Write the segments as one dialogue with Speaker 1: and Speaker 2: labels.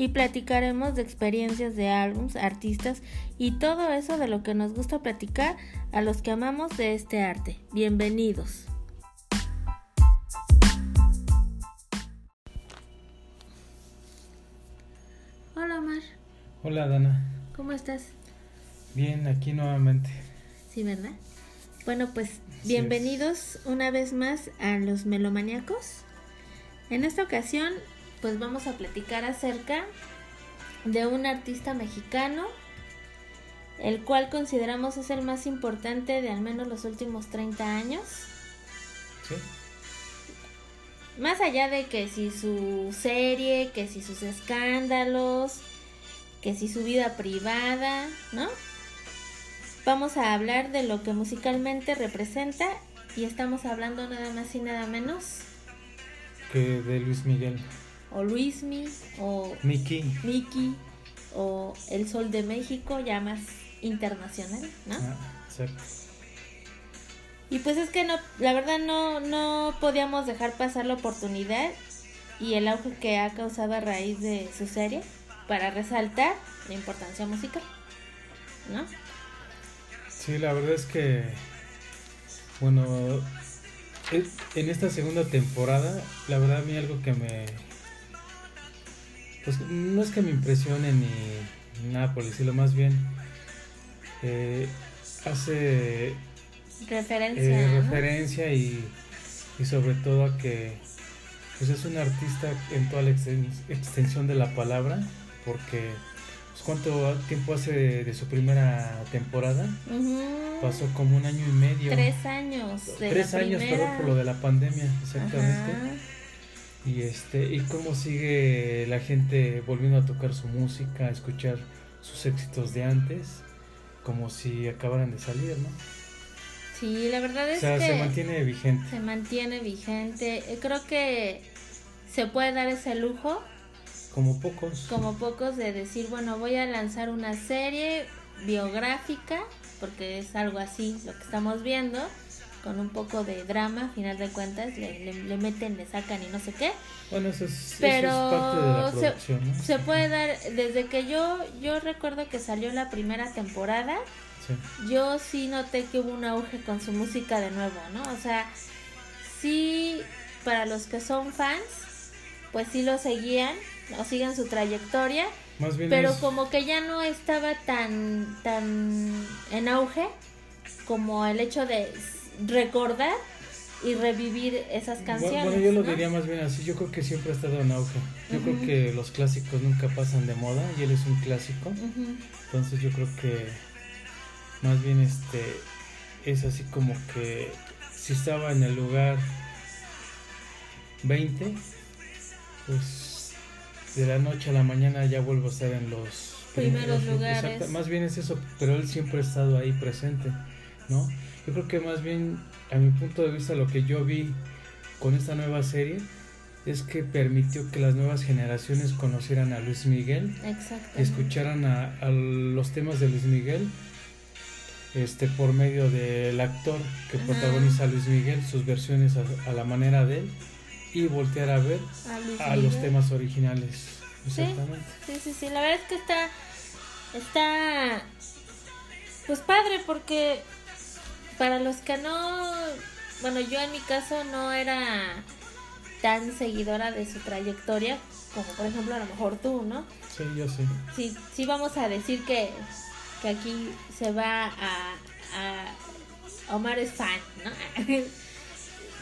Speaker 1: Y platicaremos de experiencias de álbums, artistas y todo eso de lo que nos gusta platicar a los que amamos de este arte. Bienvenidos. Hola Omar,
Speaker 2: Hola Dana.
Speaker 1: ¿cómo estás?
Speaker 2: Bien, aquí nuevamente.
Speaker 1: Sí, ¿verdad? Bueno, pues
Speaker 2: Así
Speaker 1: bienvenidos una vez más a los melomaníacos. En esta ocasión, pues vamos a platicar acerca de un artista mexicano, el cual consideramos es el más importante de al menos los últimos 30 años.
Speaker 2: ¿Sí?
Speaker 1: Más allá de que si su serie, que si sus escándalos, que si su vida privada, ¿no? Vamos a hablar de lo que musicalmente representa y estamos hablando nada más y nada menos
Speaker 2: Que de Luis Miguel.
Speaker 1: O Luismi o
Speaker 2: Miki.
Speaker 1: Miki o El Sol de México, ya más internacional, ¿no?
Speaker 2: Ah, exacto.
Speaker 1: Y pues es que no, la verdad no, no podíamos dejar pasar la oportunidad y el auge que ha causado a raíz de su serie para resaltar la importancia musical, ¿no?
Speaker 2: Sí, la verdad es que, bueno, es- en esta segunda temporada, la verdad a mí algo que me, pues no es que me impresione ni nada por decirlo, más bien eh, hace
Speaker 1: Referencia.
Speaker 2: eh,
Speaker 1: ¿no?
Speaker 2: referencia y, y sobre todo a que pues es un artista en toda la exten- extensión de la palabra, porque pues, cuánto tiempo hace de, de su primera temporada, pasó como un año y medio.
Speaker 1: Tres años. De
Speaker 2: Tres
Speaker 1: la
Speaker 2: años,
Speaker 1: primera.
Speaker 2: perdón, por lo de la pandemia, exactamente.
Speaker 1: Ajá.
Speaker 2: Y este, y cómo sigue la gente volviendo a tocar su música, a escuchar sus éxitos de antes, como si acabaran de salir, ¿no?
Speaker 1: Sí, la verdad es
Speaker 2: O sea,
Speaker 1: que
Speaker 2: se mantiene vigente.
Speaker 1: se mantiene vigente. Eh, Creo que se puede dar ese lujo,
Speaker 2: Como pocos.
Speaker 1: como pocos, de decir, bueno, voy a lanzar una serie biográfica, porque es algo así lo que estamos viendo, con un poco de drama, a final de cuentas, le, le- le meten, le sacan y no sé qué.
Speaker 2: Bueno, eso es, eso es parte de la
Speaker 1: se-
Speaker 2: producción, ¿no?
Speaker 1: Se puede dar, desde que yo, yo recuerdo que salió la primera temporada,
Speaker 2: Sí.
Speaker 1: yo sí noté que hubo un auge con su música de nuevo, ¿no? O sea, sí, para los que son fans, pues sí lo seguían, o siguen su trayectoria,
Speaker 2: Más bien
Speaker 1: pero
Speaker 2: es-
Speaker 1: como que ya no estaba tan, tan en auge como el hecho de recordar y revivir esas canciones.
Speaker 2: Bueno, yo lo
Speaker 1: ¿no?
Speaker 2: diría más bien así. Yo creo que siempre ha estado en auge. Yo creo que los clásicos nunca pasan de moda y él es un clásico. Entonces yo creo que más bien este es así como que si estaba en el lugar 20, pues de la noche a la mañana ya vuelvo a estar en los
Speaker 1: Primeros
Speaker 2: lu-
Speaker 1: lugares.
Speaker 2: exacta- más bien es eso, pero él siempre ha estado ahí presente, ¿no? Yo creo que más bien a mi punto de vista lo que yo vi con esta nueva serie es que permitió que las nuevas generaciones conocieran a Luis Miguel escucharan a, a los temas de Luis Miguel este por medio del actor que
Speaker 1: Ajá.
Speaker 2: protagoniza a Luis Miguel sus versiones a, a la manera de él y voltear a ver
Speaker 1: A
Speaker 2: a los temas originales. Exactamente.
Speaker 1: Sí, sí, sí, la verdad es que está, está, pues padre porque para los que no, bueno, yo en mi caso no era tan seguidora de su trayectoria como por ejemplo a lo mejor tú, ¿no?
Speaker 2: sí yo sí
Speaker 1: Sí, sí vamos a decir que, que aquí se va a, a Omar es fan, ¿no?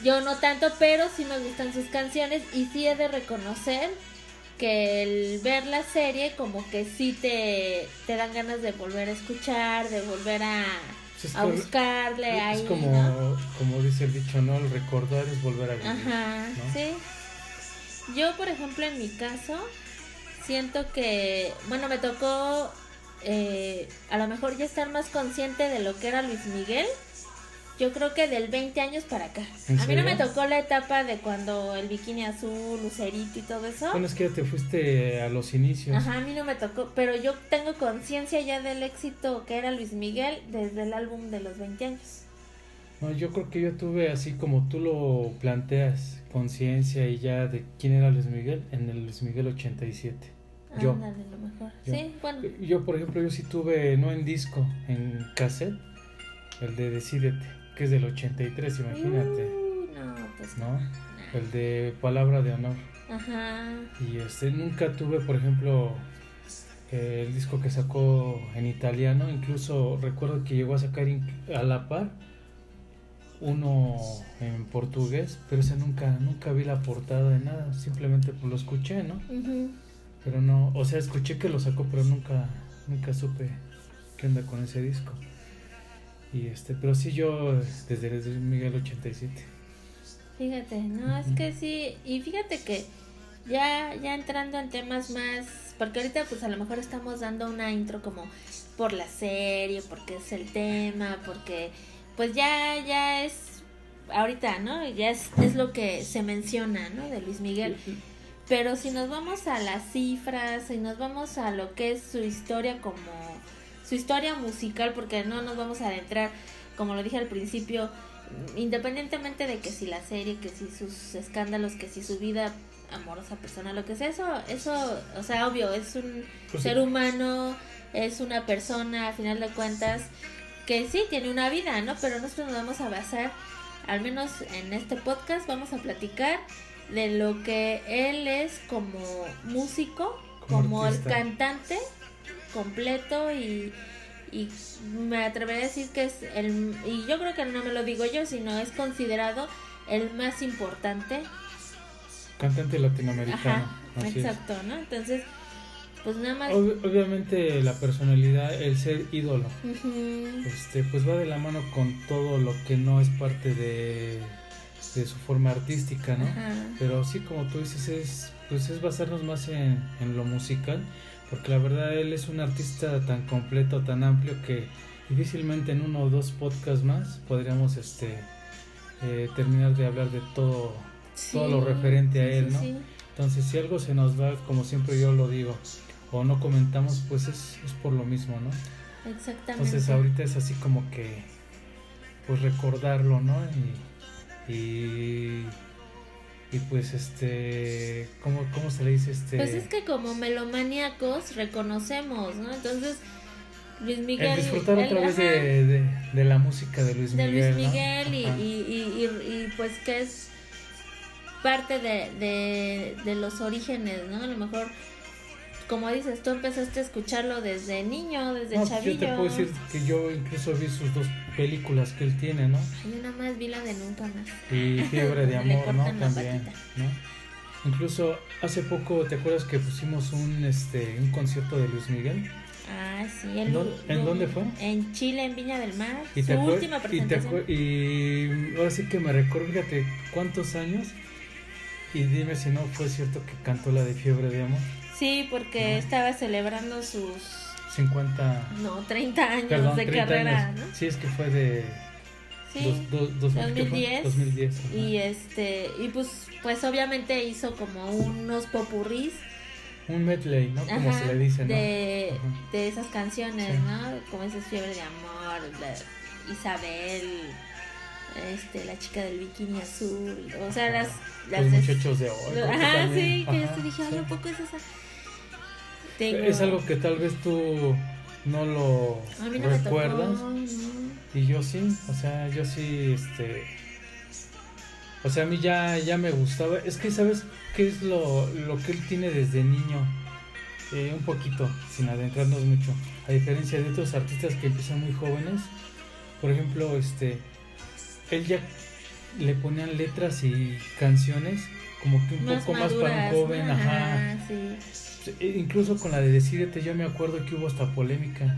Speaker 1: Yo no tanto, pero sí me gustan sus canciones y sí he de reconocer que el ver la serie como que sí te, te dan ganas de volver a escuchar, de volver a,
Speaker 2: Es
Speaker 1: a
Speaker 2: que-
Speaker 1: buscarle
Speaker 2: es
Speaker 1: ahí,
Speaker 2: como
Speaker 1: ¿no?
Speaker 2: como dice el dicho no el recordar es volver a vivir
Speaker 1: Ajá,
Speaker 2: ¿no?
Speaker 1: sí. Yo, por ejemplo, en mi caso, siento que, bueno, me tocó eh, a lo mejor ya estar más consciente de lo que era Luis Miguel. Yo creo que del 20 años para acá.
Speaker 2: ¿En
Speaker 1: A mí no me tocó la etapa de cuando el bikini azul, Lucerito y todo eso.
Speaker 2: Bueno, es que ya te fuiste a los inicios.
Speaker 1: Ajá, a mí no me tocó, pero yo tengo conciencia ya del éxito que era Luis Miguel desde el álbum de los 20 años.
Speaker 2: No, yo creo que yo tuve así como tú lo planteas, conciencia y ya de quién era Luis Miguel en el Luis Miguel 87. Yo.
Speaker 1: Ándale, lo mejor.
Speaker 2: Yo.
Speaker 1: Sí, bueno.
Speaker 2: Yo, por ejemplo, yo sí tuve, no en disco, en cassette, el de Decídete, que es del 83, imagínate,
Speaker 1: Uh, no, pues
Speaker 2: ¿no? El de Palabra de Honor.
Speaker 1: Ajá.
Speaker 2: Y este, nunca tuve, por ejemplo, eh, el disco que sacó en italiano, incluso recuerdo que llegó a sacar a la par uno en portugués, pero ese nunca, nunca vi la portada de nada, simplemente pues lo escuché, ¿no?
Speaker 1: Ujú.
Speaker 2: Pero no, o sea, escuché que lo sacó, pero nunca, nunca supe qué onda con ese disco. Y este, pero sí yo desde, desde Miguel 87.
Speaker 1: Fíjate, no, es que sí, y fíjate que ya, ya entrando en temas más, porque ahorita pues a lo mejor estamos dando una intro como por la serie, porque es el tema, porque pues ya, ya es, ahorita, ¿no? Ya es, es lo que se menciona, ¿no? De Luis Miguel. Pero si nos vamos a las cifras, si nos vamos a lo que es su historia como su historia musical, porque no nos vamos a adentrar, como lo dije al principio, independientemente de que si la serie, que si sus escándalos, que si su vida amorosa personal, lo que sea, eso, eso, o sea, obvio, es un
Speaker 2: Pues
Speaker 1: ser
Speaker 2: sí.
Speaker 1: humano, es una persona, a final de cuentas, que sí tiene una vida, ¿no? Pero nosotros nos vamos a basar, al menos en este podcast, vamos a platicar de lo que él es como músico,
Speaker 2: Como
Speaker 1: como, el cantante completo y, y me atrevería a decir que es el, y yo creo que no me lo digo yo, sino es considerado el más importante.
Speaker 2: Cantante latinoamericano.
Speaker 1: Ajá,
Speaker 2: así es.
Speaker 1: exacto, ¿no? Entonces, pues nada más...
Speaker 2: Ob- obviamente la personalidad, el ser ídolo, este, pues va de la mano con todo lo que no es parte de, de su forma artística, ¿no?
Speaker 1: Ajá.
Speaker 2: Pero sí, como tú dices, es, pues es basarnos más en, en lo musical, porque la verdad él es un artista tan completo, tan amplio que difícilmente en uno o dos podcasts más podríamos este eh, terminar de hablar de todo. todo lo referente a él, ¿no? Entonces, si algo se nos va, como siempre yo lo digo, o no comentamos, pues es, es por lo mismo, ¿no?
Speaker 1: Exactamente.
Speaker 2: Entonces ahorita es así como que, pues recordarlo, ¿no? Y, y, y pues este, ¿cómo, ¿cómo se le dice este?
Speaker 1: Pues es que como melomaníacos reconocemos, ¿no? Entonces, Luis Miguel...
Speaker 2: el disfrutar otra vez de, de, de la música de Luis
Speaker 1: de
Speaker 2: Miguel.
Speaker 1: Luis
Speaker 2: ¿no?
Speaker 1: Miguel y, y, y- y, pues que es parte de, de, de los orígenes, ¿no? A lo mejor, como dices, tú empezaste a escucharlo desde niño, desde
Speaker 2: No, pues
Speaker 1: chavillo.
Speaker 2: yo te puedo decir que yo incluso vi sus dos películas que él tiene, ¿no?
Speaker 1: Yo nada más vi la de Nunca Más.
Speaker 2: Y Fiebre de Amor, ¿no? También,
Speaker 1: patita.
Speaker 2: ¿no? Incluso hace poco, ¿te acuerdas que pusimos un este un concierto de Luis Miguel?
Speaker 1: Ah, sí. el-
Speaker 2: ¿En dónde- en dónde fue?
Speaker 1: En Chile, en Viña del Mar.
Speaker 2: Y
Speaker 1: Su última
Speaker 2: y, te
Speaker 1: presentación.
Speaker 2: acuer- y ahora sí que me recuerdo, fíjate, cuántos años. Y dime si no fue cierto que cantó la de Fiebre de Amor.
Speaker 1: Sí, porque
Speaker 2: No.
Speaker 1: estaba celebrando sus,
Speaker 2: 50.
Speaker 1: no, 30 años
Speaker 2: Perdón,
Speaker 1: de
Speaker 2: 30
Speaker 1: carrera,
Speaker 2: años.
Speaker 1: ¿no?
Speaker 2: Sí, es que fue de.
Speaker 1: Sí.
Speaker 2: dos- dos- dos- ¿qué fue?
Speaker 1: 2010.
Speaker 2: 2010. ajá.
Speaker 1: Y este, y pues, pues obviamente hizo como unos popurrís
Speaker 2: Un medley, ¿no? Como
Speaker 1: ajá,
Speaker 2: se le dice, ¿no?
Speaker 1: de,
Speaker 2: Ajá.
Speaker 1: de esas canciones,
Speaker 2: Sí.
Speaker 1: ¿no? Como esas fiebre de amor, de Isabel, este, la chica del bikini azul, o sea, las, las
Speaker 2: Los muchachos de hoy.
Speaker 1: Ajá, sí, que yo te dije, ay,
Speaker 2: sí.
Speaker 1: ¿a poco es esa? Tengo-
Speaker 2: Es algo que tal vez tú no lo
Speaker 1: a mí no me
Speaker 2: recuerdas.
Speaker 1: tocó, no.
Speaker 2: Y yo sí, o sea, yo sí, este... O sea, a mí ya, ya me gustaba. Es que, ¿sabes qué es lo, lo que él tiene desde niño? Eh, un poquito, sin adentrarnos mucho. A diferencia de otros artistas que empiezan muy jóvenes. Por ejemplo, este... Él ya le ponían letras y canciones como que un
Speaker 1: Más
Speaker 2: poco más para un joven,
Speaker 1: ¿no?
Speaker 2: ajá.
Speaker 1: sí.
Speaker 2: E- Incluso con la de Decídete, yo me acuerdo que hubo hasta polémica.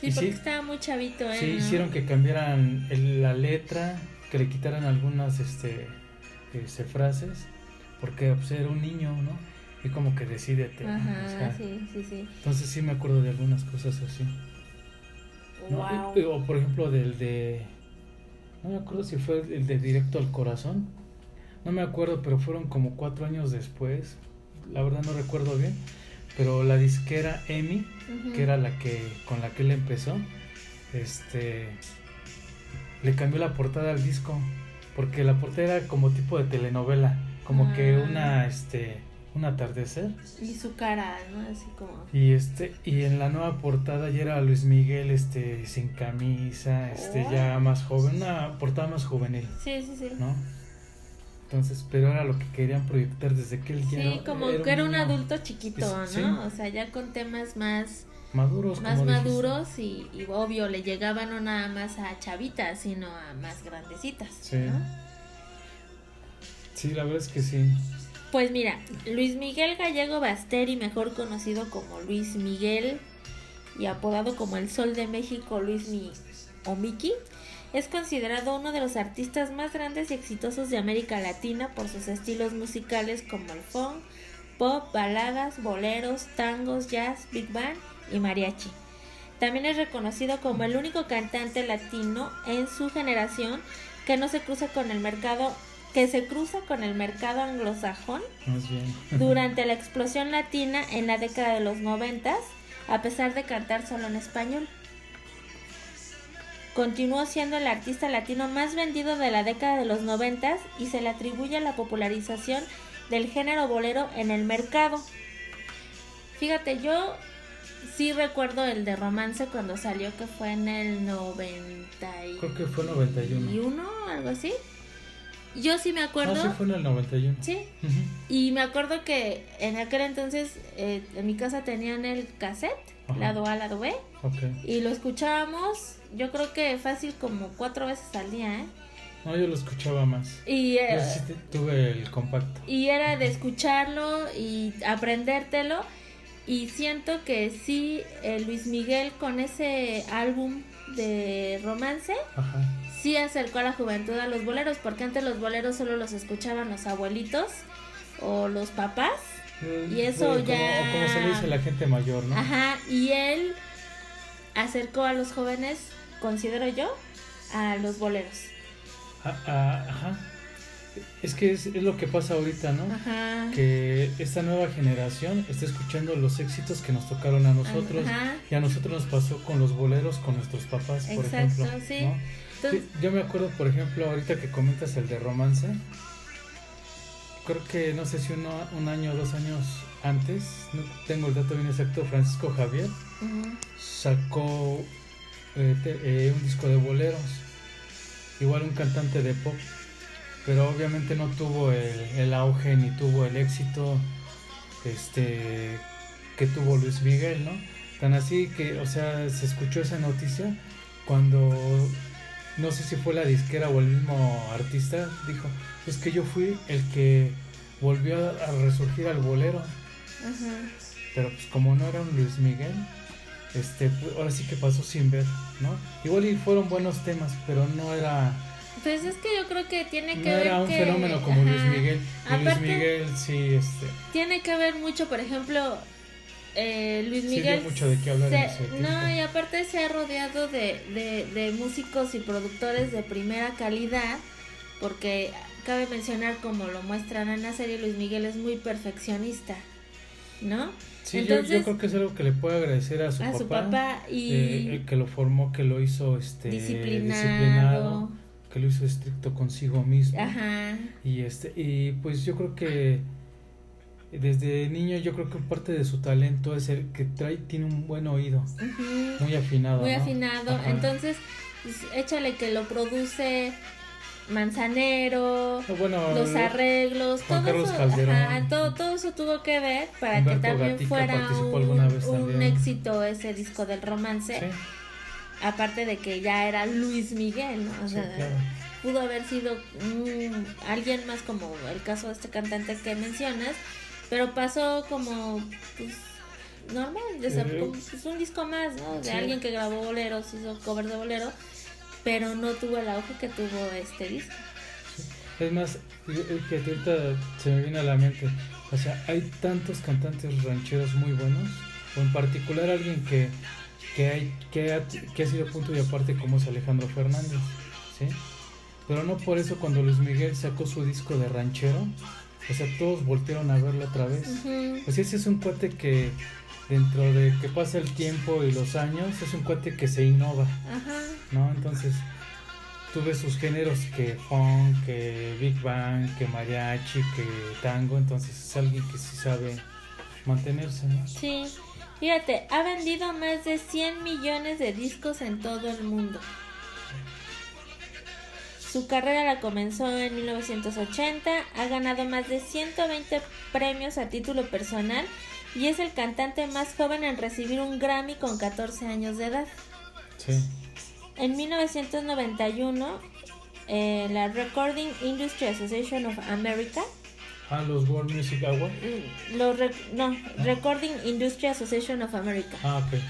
Speaker 1: Sí,
Speaker 2: Y
Speaker 1: porque
Speaker 2: sí-
Speaker 1: estaba muy chavito, ¿eh?
Speaker 2: Sí, hicieron que cambiaran el- la letra, que le quitaran algunas este, este, frases, porque pues, era un niño, ¿no? y como que decídete. ¿no?
Speaker 1: Ajá,
Speaker 2: O sea,
Speaker 1: sí, sí, sí.
Speaker 2: Entonces sí me acuerdo de algunas cosas así.
Speaker 1: Wow.
Speaker 2: O por ejemplo del de... No me acuerdo si fue el de Directo al Corazón. No me acuerdo, pero fueron como cuatro años después. La verdad no recuerdo bien. Pero la disquera EMI, que era la que con la que él empezó, este le cambió la portada al disco. Porque la portada era como tipo de telenovela. Como que
Speaker 1: Ah.
Speaker 2: una este un atardecer.
Speaker 1: Y su cara, ¿no? Así como.
Speaker 2: Y este, y en la nueva portada ya era Luis Miguel este sin camisa, este
Speaker 1: Oh.
Speaker 2: ya más joven, una portada más juvenil,
Speaker 1: Sí, sí, sí.
Speaker 2: ¿no? Entonces, pero era lo que querían proyectar desde que él ya
Speaker 1: Sí,
Speaker 2: era-
Speaker 1: como que era un adulto chiquito, ¿no?
Speaker 2: Sí.
Speaker 1: O sea, ya con temas más,
Speaker 2: maduros,
Speaker 1: más
Speaker 2: como
Speaker 1: maduros y, y obvio le llegaban no nada más a chavitas, sino a más grandecitas,
Speaker 2: Sí.
Speaker 1: ¿no?
Speaker 2: Sí, la verdad es que sí.
Speaker 1: Pues mira, Luis Miguel Gallego Basteri, mejor conocido como Luis Miguel y apodado como el Sol de México, Luis Mi o Miki, es considerado uno de los artistas más grandes y exitosos de América Latina por sus estilos musicales como el funk, pop, baladas, boleros, tangos, jazz, big band y mariachi. También es reconocido como el único cantante latino en su generación que no se cruza con el mercado que se cruza con el mercado anglosajón durante la explosión latina en la década de los noventas, a pesar de cantar solo en español. Continuó siendo el artista latino más vendido de la década de los noventas y se le atribuye la popularización del género bolero en el mercado. Fíjate, yo sí recuerdo el de romance cuando salió que fue en el 90 y
Speaker 2: Creo que fue 91.
Speaker 1: y uno, algo así. Yo sí me acuerdo.
Speaker 2: No, sí fue en el 91.
Speaker 1: Sí,
Speaker 2: Ujú.
Speaker 1: y me acuerdo que en aquel entonces eh, en mi casa tenían el cassette,
Speaker 2: Ajá.
Speaker 1: lado A, lado B,
Speaker 2: Ok.
Speaker 1: y lo escuchábamos, yo creo que fácil como cuatro veces al día, ¿eh?
Speaker 2: No, yo lo escuchaba más.
Speaker 1: Y, eh,
Speaker 2: Yo sí te- tuve el compacto.
Speaker 1: y era de escucharlo y aprendértelo, y siento que sí, eh, Luis Miguel con ese álbum de romance,
Speaker 2: Ajá.
Speaker 1: sí acercó a la juventud a los boleros, porque antes los boleros solo los escuchaban los abuelitos o los papás. Y eso ya-
Speaker 2: como se le dice la gente mayor, ¿no?
Speaker 1: Ajá, y él acercó a los jóvenes, considero yo, a los boleros.
Speaker 2: Ah, ah, ajá. Es que es, es lo que pasa ahorita, ¿no?
Speaker 1: Ajá.
Speaker 2: Que esta nueva generación está escuchando los éxitos que nos tocaron a nosotros.
Speaker 1: Ajá.
Speaker 2: Y a nosotros nos pasó con los boleros, con nuestros papás, por
Speaker 1: Exacto,
Speaker 2: ejemplo.
Speaker 1: sí.
Speaker 2: ¿no?
Speaker 1: Entonces,
Speaker 2: Sí, yo me acuerdo, por ejemplo, ahorita que comentas el de romance, creo que no sé si uno, un año o dos años antes, no tengo el dato bien exacto, Francisco Javier sacó eh, te- eh, un disco de boleros, igual un cantante de pop, pero obviamente no tuvo el, el auge ni tuvo el éxito este que tuvo Luis Miguel, ¿no? Tan así que, o sea, se escuchó esa noticia cuando no sé si fue la disquera o el mismo artista dijo, es que yo fui el que volvió a, resurgir al bolero, pero pues como no era un Luis Miguel, este, pues, ahora sí que pasó sin ver, ¿no? Igual y fueron buenos temas, pero no era,
Speaker 1: Pues es que yo creo que tiene
Speaker 2: no
Speaker 1: que ver
Speaker 2: era un
Speaker 1: que-
Speaker 2: fenómeno como Luis. Miguel. Luis Miguel sí, este,
Speaker 1: Tiene que ver mucho, por ejemplo, eh, Luis
Speaker 2: Sí dio
Speaker 1: Miguel.
Speaker 2: mucho de qué hablar en ese
Speaker 1: no,
Speaker 2: tiempo.
Speaker 1: y aparte se ha rodeado de, de, de músicos y productores de primera calidad, porque cabe mencionar, como lo muestran en la serie, Luis Miguel es muy perfeccionista, ¿no?
Speaker 2: sí, yo- creo que es algo que le puede agradecer a su
Speaker 1: a
Speaker 2: papá.
Speaker 1: su papá y
Speaker 2: eh, el que lo formó, que lo hizo este
Speaker 1: disciplinado.
Speaker 2: disciplinado, que lo hizo estricto consigo mismo.
Speaker 1: Ajá.
Speaker 2: Y este, y pues yo creo que desde niño yo creo que parte de su talento es el que trae, tiene un buen oído, muy afinado.
Speaker 1: muy
Speaker 2: ¿no?
Speaker 1: afinado.
Speaker 2: Ajá.
Speaker 1: Entonces, pues, échale que lo produce Manzanero,
Speaker 2: Ah, bueno,
Speaker 1: los
Speaker 2: lo-
Speaker 1: arreglos, todo eso, ajá, todo, todo eso tuvo que ver para
Speaker 2: Humberto
Speaker 1: que también
Speaker 2: Gatica
Speaker 1: fuera un, un éxito ese disco del romance,
Speaker 2: Sí,
Speaker 1: aparte de que ya era Luis Miguel, ¿no? O
Speaker 2: sí,
Speaker 1: sea,
Speaker 2: claro.
Speaker 1: pudo haber sido alguien más como el caso de este cantante que mencionas, pero pasó como pues normal,
Speaker 2: Eh,
Speaker 1: como, pues, un disco más, ¿no? De
Speaker 2: sí.
Speaker 1: alguien que grabó boleros, hizo covers de bolero, pero no tuvo el auge que tuvo este disco.
Speaker 2: Es más, que ahorita se me viene a la mente, o sea, hay tantos cantantes rancheros muy buenos, o en particular alguien que, que, hay, que, ha, que ha sido punto y aparte como es Alejandro Fernández, ¿sí? Pero no por eso cuando Luis Miguel sacó su disco de ranchero, o sea, todos voltearon a verlo otra vez. Pues ese es un cuate que dentro de que pasa el tiempo y los años, es un cuate que se innova, Ajá. ¿no? Entonces, tú ves sus géneros que funk, que big bang, que mariachi, que tango, entonces es alguien que sí sabe mantenerse, ¿no?
Speaker 1: Sí. Fíjate, ha vendido más de 100 millones de discos en todo el mundo. Su carrera la comenzó en 1980, ha ganado más de 120 premios a título personal y es el cantante más joven en recibir un Grammy con 14 años de edad. Sí. En 1991, eh, la Recording Industry Association of America.
Speaker 2: Ah, los World Music Awards.
Speaker 1: Mm, no, ah. Recording Industry Association of America.
Speaker 2: Ah, okay.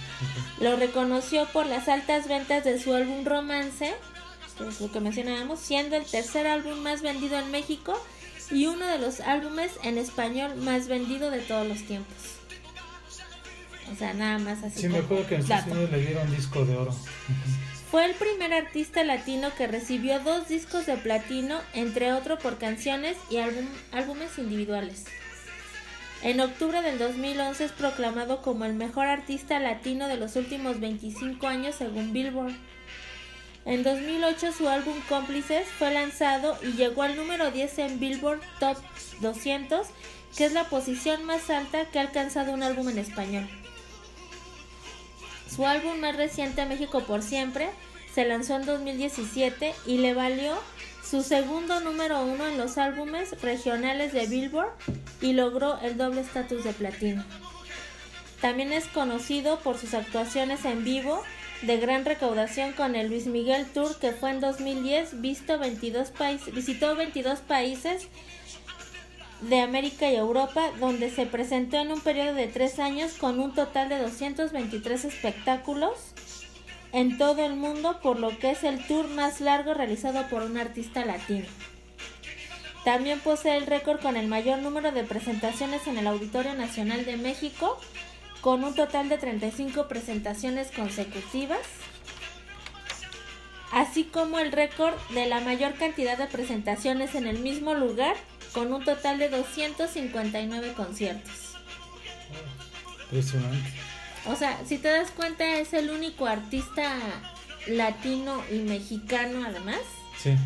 Speaker 1: Lo reconoció por las altas ventas de su álbum Romance, que es lo que mencionábamos, siendo el tercer álbum más vendido en México y uno de los álbumes en español más vendido de todos los tiempos. O sea, nada más así.
Speaker 2: Sí, me acuerdo que en Estados Unidos le dieron disco de oro.
Speaker 1: Fue el primer artista latino que recibió dos discos de platino, entre otros por canciones y álbumes individuales. En octubre del 2011 es proclamado como el mejor artista latino de los últimos 25 años según Billboard. En 2008 su álbum Cómplices fue lanzado y llegó al número 10 en Billboard Top 200, que es la posición más alta que ha alcanzado un álbum en español. Su álbum más reciente, México por Siempre, se lanzó en 2017 y le valió su segundo número uno en los álbumes regionales de Billboard y logró el doble estatus de platino. También es conocido por sus actuaciones en vivo de gran recaudación con el Luis Miguel Tour que fue en 2010 visto 22 países, visitó 22 países de América y Europa, donde se presentó en un periodo de tres años con un total de 223 espectáculos en todo el mundo, por lo que es el tour más largo realizado por un artista latino. También posee el récord con el mayor número de presentaciones en el Auditorio Nacional de México, con un total de 35 presentaciones consecutivas, así como el récord de la mayor cantidad de presentaciones en el mismo lugar con un total de 259 conciertos.
Speaker 2: Impresionante.
Speaker 1: O sea, si te das cuenta, es el único artista latino y mexicano además.
Speaker 2: Sí.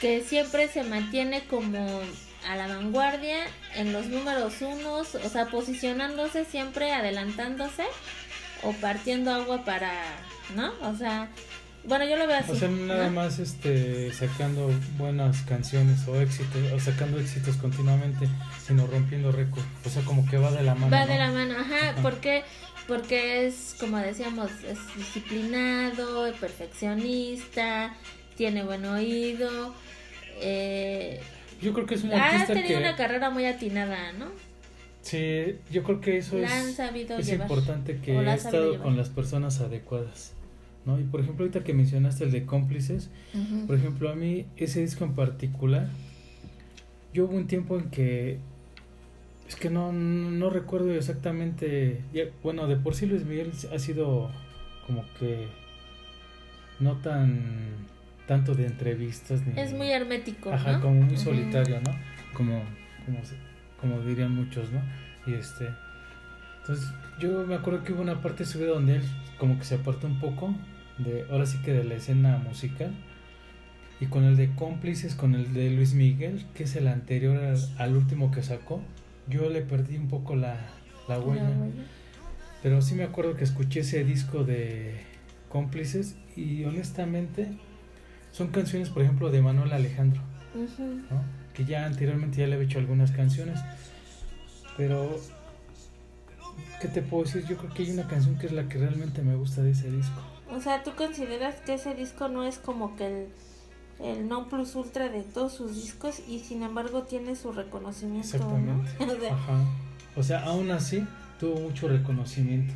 Speaker 1: Que siempre se mantiene como a la vanguardia en los números unos, o sea, posicionándose siempre, adelantándose o partiendo agua para, ¿no? O sea, bueno, yo lo veo así.
Speaker 2: O sea, nada más este, sacando buenas canciones o éxitos, o sacando éxitos continuamente, sino rompiendo récord. O sea, como que va de la mano.
Speaker 1: Va de la mano, ajá, porque porque es, como decíamos, es disciplinado, perfeccionista, tiene buen oído. Eh,
Speaker 2: yo creo que es un
Speaker 1: artista ha tenido una carrera muy atinada, ¿no?
Speaker 2: Sí, yo creo que eso es, es importante que ha estado con las personas adecuadas. ¿no? Y por ejemplo, ahorita que mencionaste el de cómplices, por ejemplo, a mí ese disco en particular, yo hubo un tiempo en que es que no, no recuerdo exactamente, bueno, de por sí Luis Miguel ha sido como que no tan tanto de entrevistas ni
Speaker 1: es muy hermético
Speaker 2: ajá como muy solitario no como como como dirían muchos no y este entonces yo me acuerdo que hubo una parte subida donde él como que se apartó un poco de ahora sí que de la escena musical y con el de cómplices con el de Luis Miguel que es el anterior al, último que sacó yo le perdí un poco la, la huella. Pero sí me acuerdo que escuché ese disco de cómplices y honestamente son canciones por ejemplo de Manuel Alejandro que ya anteriormente ya le había hecho algunas canciones pero ¿qué te puedo decir? yo creo que hay una canción que es la que realmente me gusta de ese disco
Speaker 1: o sea, ¿tú consideras que ese disco no es como que el, el non plus ultra de todos sus discos y sin embargo tiene su reconocimiento?
Speaker 2: Exactamente. Ajá. O sea, aún así tuvo mucho reconocimiento.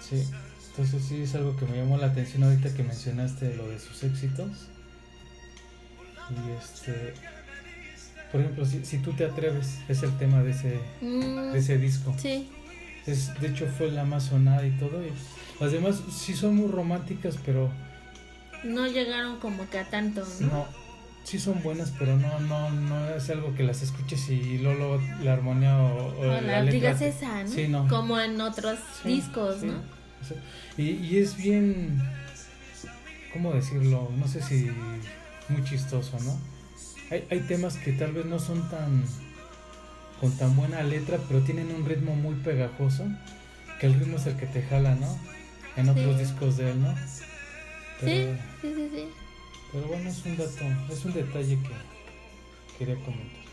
Speaker 2: Sí. Entonces sí es algo que me llamó la atención ahorita que mencionaste lo de sus éxitos. Y este, por ejemplo, si, si tú te atreves, es el tema de ese,
Speaker 1: Mm,
Speaker 2: de ese disco.
Speaker 1: sí,
Speaker 2: Es, de hecho fue la más sonada y todo. Y las demás sí son muy románticas, pero
Speaker 1: no llegaron como que a tanto, ¿no?
Speaker 2: no, sí son buenas, pero no, no, no es algo que las escuches y luego la armonía o, o
Speaker 1: O
Speaker 2: la
Speaker 1: la digas esa, ¿no?
Speaker 2: Sí, no.
Speaker 1: Como en otros
Speaker 2: Sí,
Speaker 1: discos,
Speaker 2: sí.
Speaker 1: ¿no?
Speaker 2: Sea, Y, y es bien, ¿cómo decirlo? No sé si muy chistoso, ¿no? Hay, hay temas que tal vez no son tan con tan buena letra, pero tienen un ritmo muy pegajoso, que el ritmo es el que te jala, ¿no? En otros
Speaker 1: Sí.
Speaker 2: discos de él, ¿no? Pero,
Speaker 1: Sí, sí, sí, sí.
Speaker 2: pero bueno, es un dato, es un detalle que quería comentar.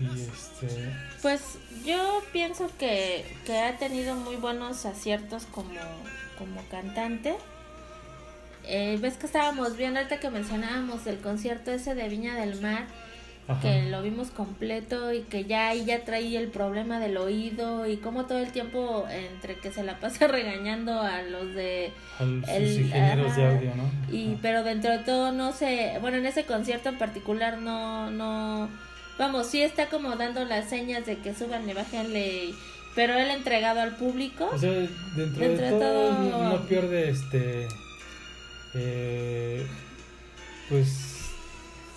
Speaker 2: Y este,
Speaker 1: Pues yo pienso que, que ha tenido muy buenos aciertos como, como cantante. Eh, Ves que estábamos viendo ahorita que mencionábamos el concierto ese de Viña del Mar,
Speaker 2: ajá,
Speaker 1: que lo vimos completo y que ya ahí ya traía el problema del oído y como todo el tiempo entre que se la pasa regañando a los de
Speaker 2: a
Speaker 1: el-
Speaker 2: ingenieros de audio, ¿no?
Speaker 1: y
Speaker 2: Ajá.
Speaker 1: pero dentro de todo no sé, bueno, en ese concierto en particular no no vamos, sí está como dando las señas de que bájenle, y- pero él entregado al público.
Speaker 2: O sea, dentro,
Speaker 1: Dentro
Speaker 2: de
Speaker 1: de
Speaker 2: todo,
Speaker 1: todo-
Speaker 2: no- pierde este. eh, pues.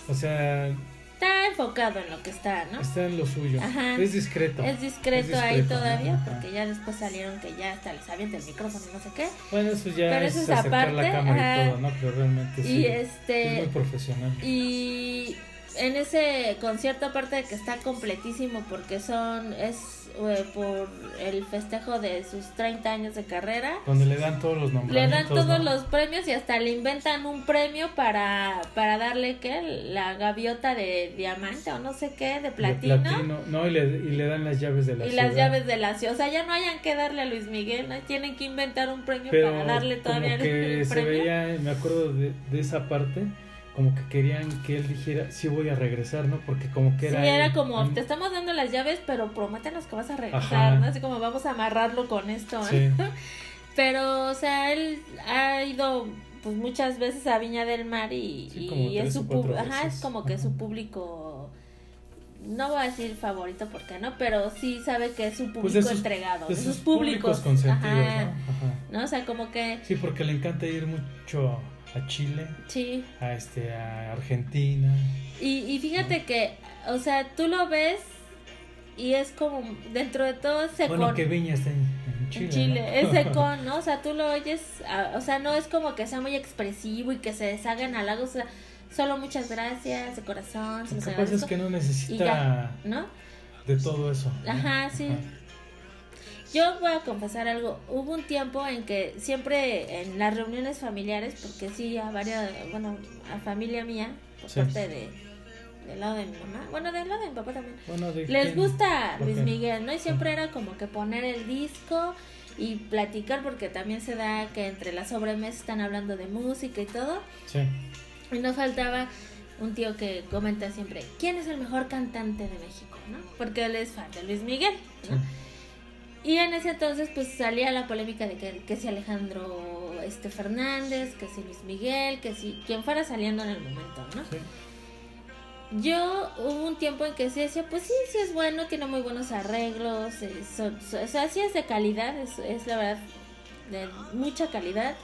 Speaker 2: O sea,
Speaker 1: Está enfocado en lo que está, ¿no?
Speaker 2: está en lo suyo.
Speaker 1: Ajá.
Speaker 2: Es discreto.
Speaker 1: Es discreto,
Speaker 2: Es
Speaker 1: ahí
Speaker 2: discreto,
Speaker 1: todavía, porque ya después salieron que ya hasta les avienta el micrófono y no sé qué.
Speaker 2: Bueno, eso ya
Speaker 1: Pero
Speaker 2: es
Speaker 1: eso es
Speaker 2: acercar la
Speaker 1: aparte,
Speaker 2: cámara y todo, ¿no? Pero realmente sí.
Speaker 1: Y
Speaker 2: Es
Speaker 1: este
Speaker 2: muy profesional.
Speaker 1: Y en ese concierto, aparte de que está completísimo, porque son es eh, por el festejo de sus 30 años de carrera,
Speaker 2: Donde le dan todos los
Speaker 1: le
Speaker 2: nombramientos.
Speaker 1: dan todos
Speaker 2: ¿no?
Speaker 1: los premios y hasta le inventan un premio para, para darle, ¿qué? La gaviota de diamante o no sé qué, de
Speaker 2: De
Speaker 1: platino.
Speaker 2: platino. No, y le, y le dan las llaves de la
Speaker 1: Y
Speaker 2: ciudad.
Speaker 1: las llaves de la ciudad. O sea, ya no hayan que darle a Luis Miguel, ¿no? Tienen que inventar un premio
Speaker 2: Pero
Speaker 1: para darle todavía
Speaker 2: como que
Speaker 1: el
Speaker 2: se
Speaker 1: premio.
Speaker 2: veía, me acuerdo de, de esa parte, como que querían que él dijera, sí voy a regresar, ¿no? Porque como que
Speaker 1: Sí,
Speaker 2: era...
Speaker 1: era
Speaker 2: él,
Speaker 1: como,
Speaker 2: él-
Speaker 1: te estamos dando las llaves, pero prométenos que vas a regresar,
Speaker 2: Ajá.
Speaker 1: ¿no? Así como vamos a amarrarlo con esto, ¿no?
Speaker 2: Sí.
Speaker 1: Pero, o sea, él ha ido pues muchas veces a Viña del Mar y,
Speaker 2: Sí,
Speaker 1: es su público, ajá, es como que
Speaker 2: Ajá.
Speaker 1: su público, no voy a decir favorito porque no, pero sí sabe que es su público
Speaker 2: Pues de sus-
Speaker 1: entregado,
Speaker 2: de sus
Speaker 1: sus públicos,
Speaker 2: consentidos,
Speaker 1: ajá,
Speaker 2: ¿no? Ajá.
Speaker 1: ¿no? O sea, como que,
Speaker 2: Sí, porque le encanta ir mucho a Chile,
Speaker 1: sí,
Speaker 2: a este, a Argentina.
Speaker 1: Y, y fíjate que, o sea, tú lo ves y es como, dentro de todo secón.
Speaker 2: Bueno, que Viña está en, en Chile.
Speaker 1: en Chile,
Speaker 2: ¿no?
Speaker 1: es secón, ¿no? O sea, tú lo oyes, o sea, no es como que sea muy expresivo y que se deshagan halagos, o sea, solo muchas gracias de corazón, se
Speaker 2: Lo que pasa es que no necesita
Speaker 1: ya, ¿no?
Speaker 2: de todo eso.
Speaker 1: Ajá, sí. Yo voy a confesar algo. Hubo un tiempo en que siempre en las reuniones familiares, porque sí, a varias, bueno, a familia mía, por
Speaker 2: Sí.
Speaker 1: parte de, del lado de mi mamá, bueno, del lado de mi papá también,
Speaker 2: Bueno, ¿de
Speaker 1: les gusta
Speaker 2: ¿Por
Speaker 1: Luis? Miguel, ¿no? Y siempre era como que poner el disco y platicar, porque también se da que entre las sobremesas están hablando de música y todo.
Speaker 2: Sí.
Speaker 1: Y no faltaba un tío que comenta siempre, ¿quién es el mejor cantante de México? ¿no? Porque él es fan de Luis Miguel,
Speaker 2: sí.
Speaker 1: Y en ese entonces pues salía la polémica de que, que si Alejandro este Fernández, que si Luis Miguel, que si quien fuera saliendo en el momento, ¿no?
Speaker 2: sí.
Speaker 1: Yo hubo un tiempo en que sí decía, pues sí, sí es bueno, tiene muy buenos arreglos, eh, son- son- o sea, sí es de calidad, es, es la verdad de mucha calidad.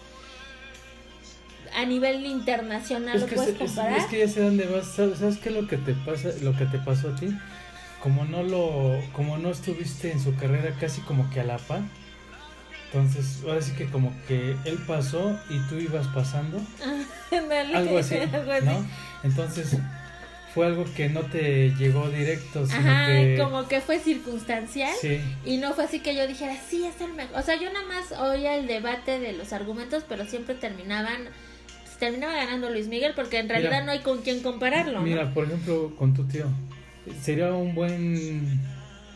Speaker 1: A nivel internacional
Speaker 2: Es
Speaker 1: lo puedes
Speaker 2: se- es,
Speaker 1: comparar.
Speaker 2: es que ya sé dónde vas. ¿Sabes, sabes qué es lo que te pasa, lo que te pasó a ti? Como no lo, como no estuviste en su carrera casi como que a la par. Entonces, ahora sí que como que él pasó y tú ibas pasando, algo así. ¿no? Entonces, fue algo que no te llegó directo, sino
Speaker 1: Ajá,
Speaker 2: que
Speaker 1: como que fue circunstancial.
Speaker 2: sí,
Speaker 1: Y no fue así que yo dijera, sí, es el mejor. O sea, yo nada más oía el debate de los argumentos, pero siempre terminaban, pues, terminaba ganando Luis Miguel, porque en
Speaker 2: Mira.
Speaker 1: realidad no hay con quién compararlo. ¿no?
Speaker 2: Mira, por ejemplo, con tu tío, sería un buen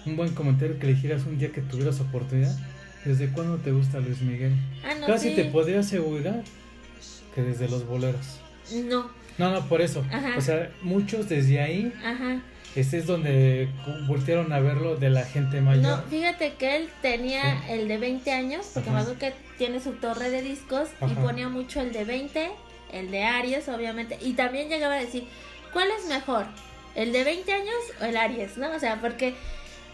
Speaker 2: un buen comentario que le dijeras un día que tuvieras oportunidad. ¿Desde cuándo te gusta Luis Miguel?
Speaker 1: Ah, no,
Speaker 2: Casi
Speaker 1: sí.
Speaker 2: te podría asegurar que desde los boleros.
Speaker 1: No,
Speaker 2: No, no, por eso.
Speaker 1: Ajá.
Speaker 2: O sea, muchos desde ahí
Speaker 1: ajá.
Speaker 2: este es donde voltearon a verlo de la gente mayor. No,
Speaker 1: fíjate que él tenía el de 20 años, porque me acuerdo que tiene su torre de discos y ponía mucho el de 20, el de Aries, obviamente, y también llegaba a decir, ¿cuál es mejor? ¿El de 20 años o el Aries? ¿No? O sea, porque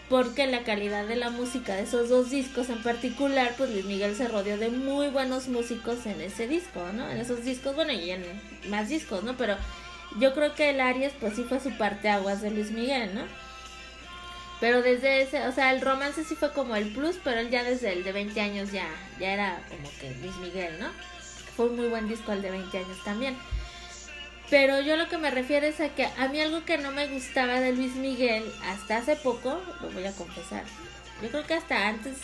Speaker 1: porque la calidad de la música de esos dos discos en particular, pues Luis Miguel se rodeó de muy buenos músicos en ese disco, ¿no? En esos discos, bueno, y en más discos, ¿no? Pero yo creo que el Aries, pues sí fue su parte aguas de Luis Miguel, ¿no? Pero desde ese, o sea, el romance sí fue como el plus, pero él ya desde el de 20 años ya, ya era como que Luis Miguel, ¿no? Fue un muy buen disco el de 20 años también. Pero yo lo que me refiero es a que a mí algo que no me gustaba de Luis Miguel hasta hace poco, lo voy a confesar, yo creo que hasta antes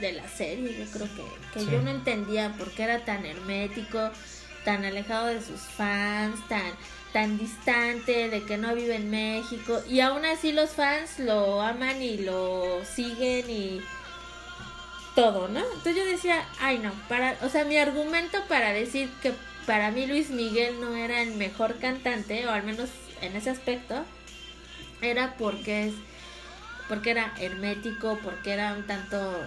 Speaker 1: de la serie, yo creo que, que yo no entendía por qué era tan hermético, tan alejado de sus fans, tan, tan distante, de que no vive en México, y aún así los fans lo aman y lo siguen y todo, ¿no? Entonces yo decía, ay no, para, o sea, mi argumento para decir que para mí Luis Miguel no era el mejor cantante, o al menos en ese aspecto, era porque es porque era hermético, porque era un tanto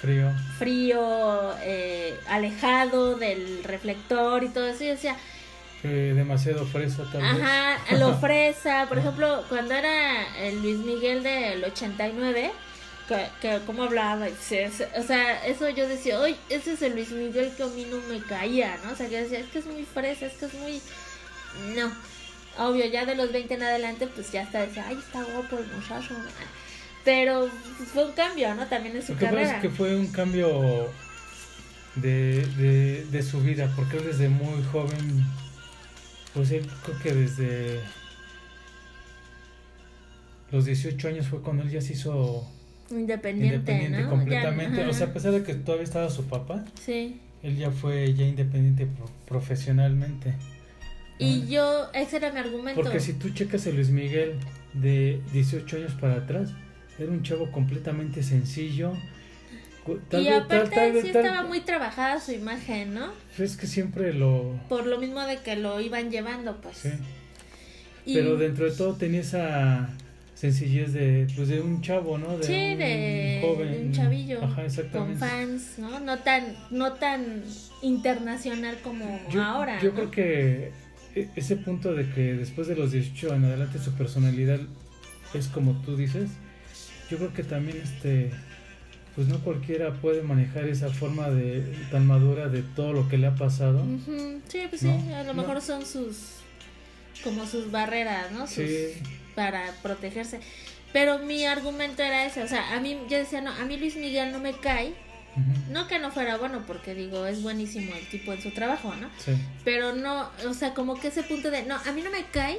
Speaker 2: frío,
Speaker 1: frío eh, alejado del reflector y todo eso. Y decía,
Speaker 2: demasiado fresa tal
Speaker 1: Ajá, lo fresa. Por ejemplo, cuando era el Luis Miguel del 89, que, que cómo hablaba, o sea, eso yo decía, oye, ese es el Luis Miguel que a mí no me caía, ¿no? O sea, que decía, es que es muy fresa, es que es muy... No, obvio, ya de los 20 en adelante, pues ya está, decía, ay, está guapo el muchacho, pero pues, fue un cambio, ¿no? También en su
Speaker 2: Lo
Speaker 1: que
Speaker 2: carrera. que fue un cambio de, de, de su vida, porque él desde muy joven, pues él creo que desde los 18 años fue cuando él ya se hizo
Speaker 1: Independiente, independiente
Speaker 2: completamente. o sea, a pesar de que todavía estaba su papá, sí. él ya fue ya independiente profesionalmente.
Speaker 1: Y yo, ese era mi argumento.
Speaker 2: Porque si tú checas a Luis Miguel de 18 años para atrás, era un chavo completamente sencillo.
Speaker 1: y aparte sí estaba muy trabajada su imagen, ¿no?
Speaker 2: Es que siempre lo...
Speaker 1: Por lo mismo de que lo iban llevando, pues. Sí.
Speaker 2: Pero dentro de todo tenía esa sencillez de pues de un chavo, ¿no?
Speaker 1: De sí, un de, joven, un chavillo con fans, ¿no? No tan no tan internacional como ahora.
Speaker 2: Yo creo que e, ese punto de que después de los 18 en adelante su personalidad es como tú dices, yo creo que también este pues no cualquiera puede manejar esa forma de tan madura de todo lo que le ha pasado.
Speaker 1: Sí, pues sí, a lo mejor son sus como sus barreras, ¿no? Sus, sí para protegerse. Pero mi argumento era ese, o sea, a mí yo decía, no, a mí Luis Miguel no me cae. No que no fuera bueno, porque digo, es buenísimo el tipo en su trabajo, ¿no? Sí. Pero no, o sea, como que ese punto de, no, a mí no me cae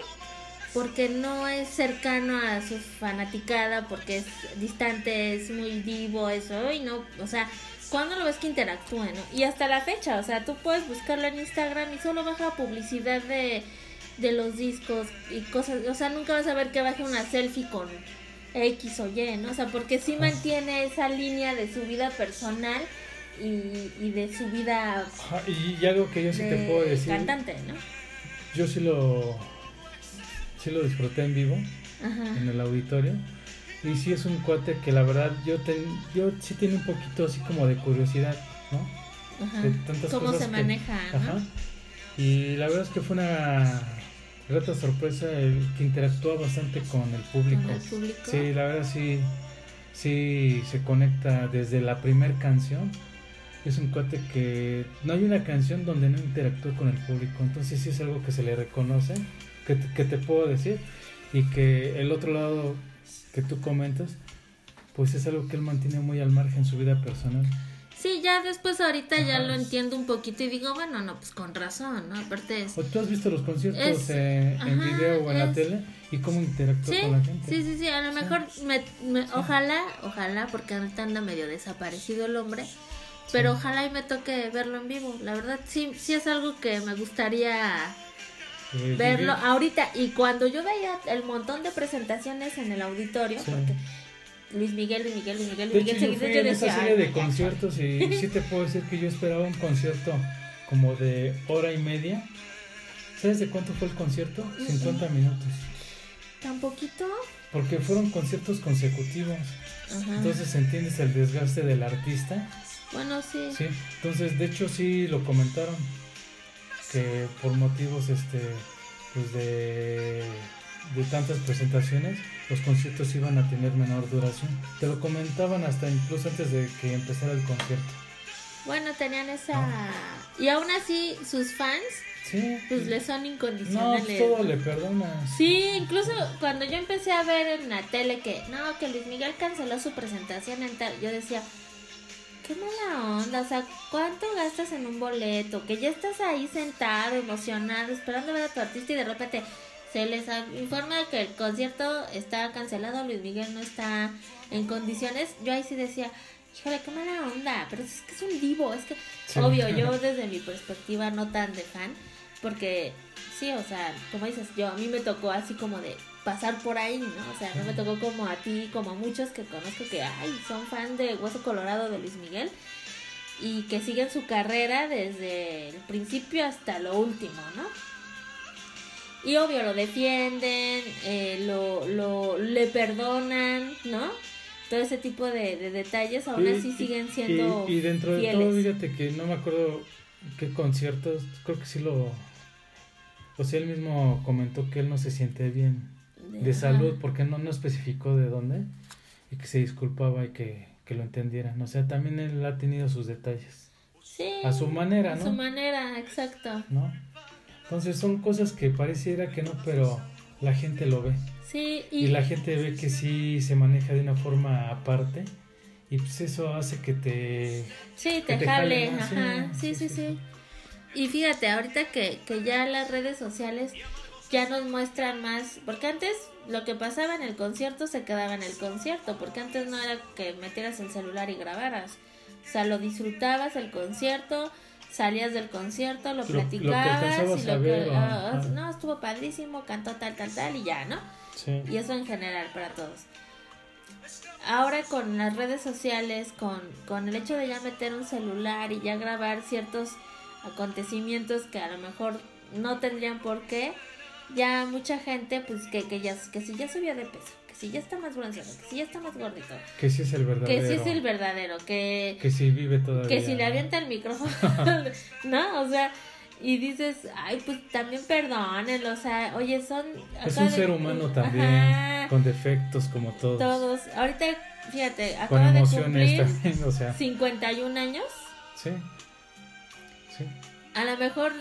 Speaker 1: porque no es cercano a su fanaticada, porque es distante, es muy vivo, eso, y no, o sea, cuando lo ves que interactúe, no? Y hasta la fecha, o sea, tú puedes buscarlo en Instagram y solo baja publicidad de de los discos y cosas, o sea, nunca vas a ver que baje una selfie con X o Y, ¿no? O sea, porque sí mantiene esa línea de su vida personal y, y de su vida...
Speaker 2: y, algo que yo sí te puedo decir...
Speaker 1: Cantante, ¿no?
Speaker 2: Yo sí lo, sí lo disfruté en vivo, en el auditorio. Y sí es un cuate que la verdad yo, ten, yo sí tiene un poquito así como de curiosidad, ¿no?
Speaker 1: Ajá. De tantas ¿Cómo se maneja? Ajá.
Speaker 2: Y la verdad es que fue una grata sorpresa el que interactúa bastante con el público. Sí, la verdad sí, sí se conecta desde la primera canción. Es un cuate que no hay una canción donde no interactúe con el público, entonces sí es algo que se le reconoce, que, que te puedo decir, y que el otro lado que tú comentas, pues es algo que él mantiene muy al margen en su vida personal.
Speaker 1: Sí, ya después ahorita ya lo entiendo un poquito y digo, bueno, no, pues con razón, ¿no? Aparte es...
Speaker 2: ¿O tú has visto los conciertos eh, en video o en la tele y cómo interactúa con la gente?
Speaker 1: Sí, sí, sí, a lo mejor, me, ojalá, ojalá, porque ahorita anda medio desaparecido el hombre, pero ojalá y me toque verlo en vivo. La verdad, sí, sí es algo que me gustaría eh, verlo ahorita. Y cuando yo veía el montón de presentaciones en el auditorio, porque Luis Miguel, Luis Miguel, Luis Miguel, Luis Miguel.
Speaker 2: Hecho, yo fui en esa serie de conciertos y sí te puedo decir que yo esperaba un concierto como de hora y media. ¿Sabes de cuánto fue el concierto? 50 minutos.
Speaker 1: Un poquito.
Speaker 2: Porque fueron conciertos consecutivos. Entonces entiendes el desgaste del artista.
Speaker 1: Bueno, sí.
Speaker 2: Sí, entonces de hecho sí lo comentaron que por motivos este pues de, de tantas presentaciones los conciertos iban a tener menor duración. Te lo comentaban hasta incluso antes de que empezara el concierto.
Speaker 1: Bueno, tenían esa... Y aún así sus fans
Speaker 2: Sí.
Speaker 1: Pues le son incondicionales.
Speaker 2: No, todo le perdonas.
Speaker 1: Sí, incluso cuando yo empecé a ver en la tele que, no, que Luis Miguel canceló su presentación en tal, yo decía, qué mala onda, o sea, ¿cuánto gastas en un boleto? Que ya estás ahí sentado, emocionado, esperando ver a tu artista y de repente se les informa que el concierto está cancelado, Luis Miguel no está en condiciones. Yo ahí sí decía, híjole, qué mala onda, pero es que es un divo, es que, obvio, yo desde mi perspectiva no tan de fan, porque sí, o sea, como dices, yo a mí me tocó así como de pasar por ahí, ¿no? O sea, no me tocó como a ti, como a muchos que conozco que, ay, son fan de Hueso Colorado de Luis Miguel y que siguen su carrera desde el principio hasta lo último, ¿no? Y obvio lo defienden, eh, lo, lo, le perdonan, ¿no? Todo ese tipo de, detalles aún así siguen siendo
Speaker 2: y, y dentro de todo, fíjate que no me acuerdo qué conciertos, creo que sí lo o sea, él mismo comentó que él no se siente bien de, salud porque no, no especificó de dónde y que se disculpaba y que, que lo entendieran. O sea, también él ha tenido sus detalles.
Speaker 1: Sí.
Speaker 2: A su manera, ¿no?
Speaker 1: A su manera, exacto.
Speaker 2: ¿No? Entonces son cosas que pareciera que no, pero la gente lo ve.
Speaker 1: Sí,
Speaker 2: y, la gente ve que sí se maneja de una forma aparte y pues eso hace que te...
Speaker 1: Sí, te, jale, ajá. sí, sí. sí. Y fíjate, ahorita que, que ya las redes sociales ya nos muestran más, porque antes lo que pasaba en el concierto se quedaba en el concierto, porque antes no era que metieras el celular y grabaras, o sea, lo disfrutabas el concierto, salías del concierto, lo, platicabas y lo que... Ah, ah, no, estuvo padrísimo, cantó tal, tal, tal y ya, ¿no?
Speaker 2: Sí.
Speaker 1: Y eso en general para todos. Ahora con las redes sociales, con, con el hecho de ya meter un celular y ya grabar ciertos acontecimientos que a lo mejor no tendrían por qué, ya mucha gente, pues que, que, ya, que si ya subió de peso, si ya está más bronceado, que si ya está más gordito.
Speaker 2: Que si es el verdadero.
Speaker 1: Que si es el verdadero, que...
Speaker 2: Que si vive todavía.
Speaker 1: Que si le avienta el micrófono, ¿no? O sea, y dices, ay, pues también perdónenlo, o sea, oye, son...
Speaker 2: Es un ser humano también, con defectos como todos.
Speaker 1: Todos. Ahorita, fíjate, acaba de cumplir
Speaker 2: también, o sea.
Speaker 1: 51 años.
Speaker 2: Sí.
Speaker 1: A lo mejor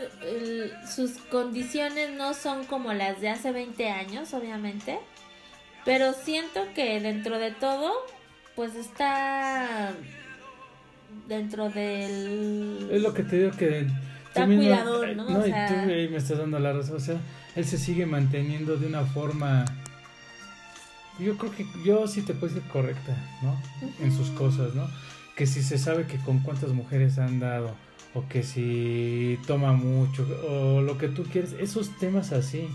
Speaker 1: sus condiciones no son como las de hace 20 años, obviamente, pero siento que dentro de todo, pues está dentro del...
Speaker 2: Es lo que te digo que...
Speaker 1: Está cuidador, ¿no?
Speaker 2: No, y tú me estás dando la razón, o sea, él se sigue manteniendo de una forma... Yo creo que yo sí te puedo decir correcta, ¿no? En sus cosas, ¿no? Que si se sabe que con cuántas mujeres han dado, o que si toma mucho o lo que tú quieres, esos temas así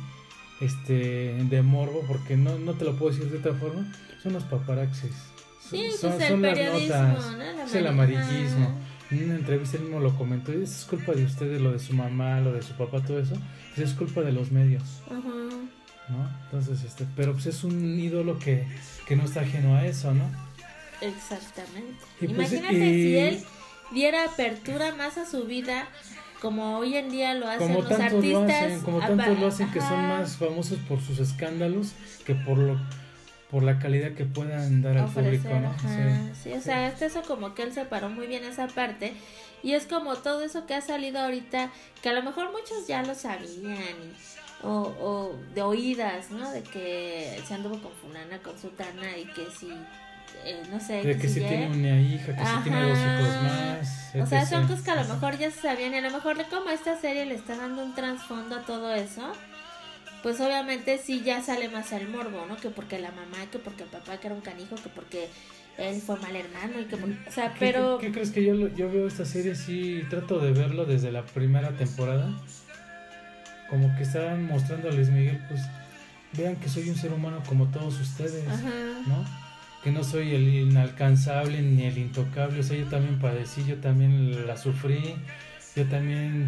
Speaker 2: este de morbo porque no, no te lo puedo decir de otra forma, son los paparaxis.
Speaker 1: Sí, son, pues el las notas,
Speaker 2: es el amarillismo. En una entrevista él mismo lo comentó, y es culpa de ustedes, lo de su mamá, lo de su papá, todo eso, es culpa de los medios. ¿No? Entonces, este, pero pues es un ídolo que, que no está ajeno a eso, ¿no?
Speaker 1: Exactamente. Pues, Imagínate si él diera apertura más a su vida como hoy en día lo hacen los artistas
Speaker 2: como tanto lo hacen que son más famosos por sus escándalos que por lo por la calidad que puedan dar al público ¿no?
Speaker 1: sí. o sea este eso como que él separó muy bien esa parte y es como todo eso que ha salido ahorita que a lo mejor muchos ya lo sabían o, o de oídas no de que se anduvo con fulana con sutana y que si eh, no sé.
Speaker 2: De que, si tiene una hija, que si tiene dos hijos más.
Speaker 1: O sea, son cosas que a lo mejor ya se sabían y a lo mejor como esta serie le está dando un trasfondo a todo eso, pues obviamente sí ya sale más al morbo, ¿no? Que porque la mamá, que porque el papá que era un canijo, que porque él fue mal hermano y que o sea, pero...
Speaker 2: ¿Qué, crees que yo, yo veo esta serie sí trato de verlo desde la primera temporada? Como que estaban mostrando a Luis Miguel, pues vean que soy un ser humano como todos ustedes, ¿no? Que no soy el inalcanzable ni el intocable, o sea, yo también padecí, yo también la sufrí, yo también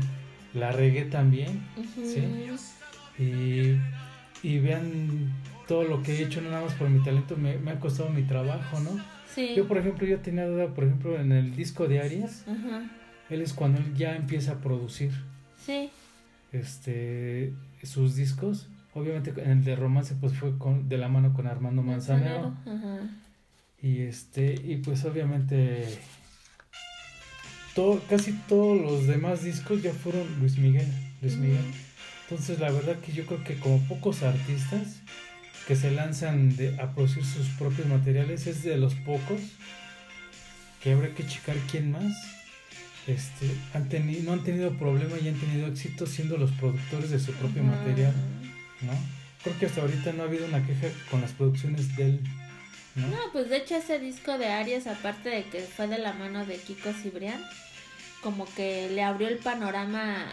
Speaker 2: la regué también, ¿sí? Y, y vean todo lo que he hecho, no nada más por mi talento, me, me ha costado mi trabajo, ¿no?
Speaker 1: Sí.
Speaker 2: Yo, por ejemplo, yo tenía duda, por ejemplo, en el disco de Arias, él es cuando él ya empieza a producir
Speaker 1: Sí.
Speaker 2: este sus discos. Obviamente en el de romance pues fue con, de la mano con Armando Manzanero.
Speaker 1: Ajá.
Speaker 2: Y este, y pues obviamente todo, casi todos los demás discos ya fueron Luis Miguel, Luis Miguel. Entonces la verdad que yo creo que como pocos artistas que se lanzan de, a producir sus propios materiales es de los pocos que habrá que checar quién más este han tenido no han tenido problema y han tenido éxito siendo los productores de su propio material, ¿no? Creo que hasta ahorita no ha habido una queja con las producciones de él, ¿no?
Speaker 1: No, pues de hecho ese disco de Aries, aparte de que fue de la mano de Kiko Cibrián, como que le abrió el panorama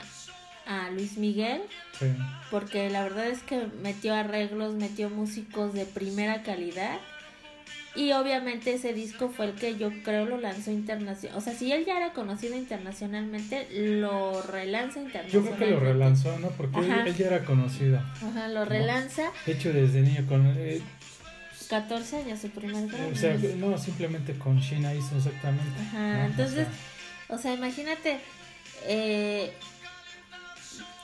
Speaker 1: a Luis Miguel,
Speaker 2: Sí.
Speaker 1: porque la verdad es que metió arreglos, metió músicos de primera calidad. Y obviamente ese disco fue el que yo creo lo lanzó internacional. O sea, si él ya era conocido internacionalmente, lo relanza
Speaker 2: Yo
Speaker 1: internacionalmente.
Speaker 2: creo que lo relanzó, ¿no? Porque él ya era conocido.
Speaker 1: Ajá, lo relanza.
Speaker 2: De hecho, desde niño con... eh,
Speaker 1: 14 años, su primer Grammy.
Speaker 2: o sea, no, simplemente con Sheena hizo exactamente.
Speaker 1: Ajá,
Speaker 2: ¿no? O
Speaker 1: entonces,
Speaker 2: sea,
Speaker 1: o sea, imagínate, eh,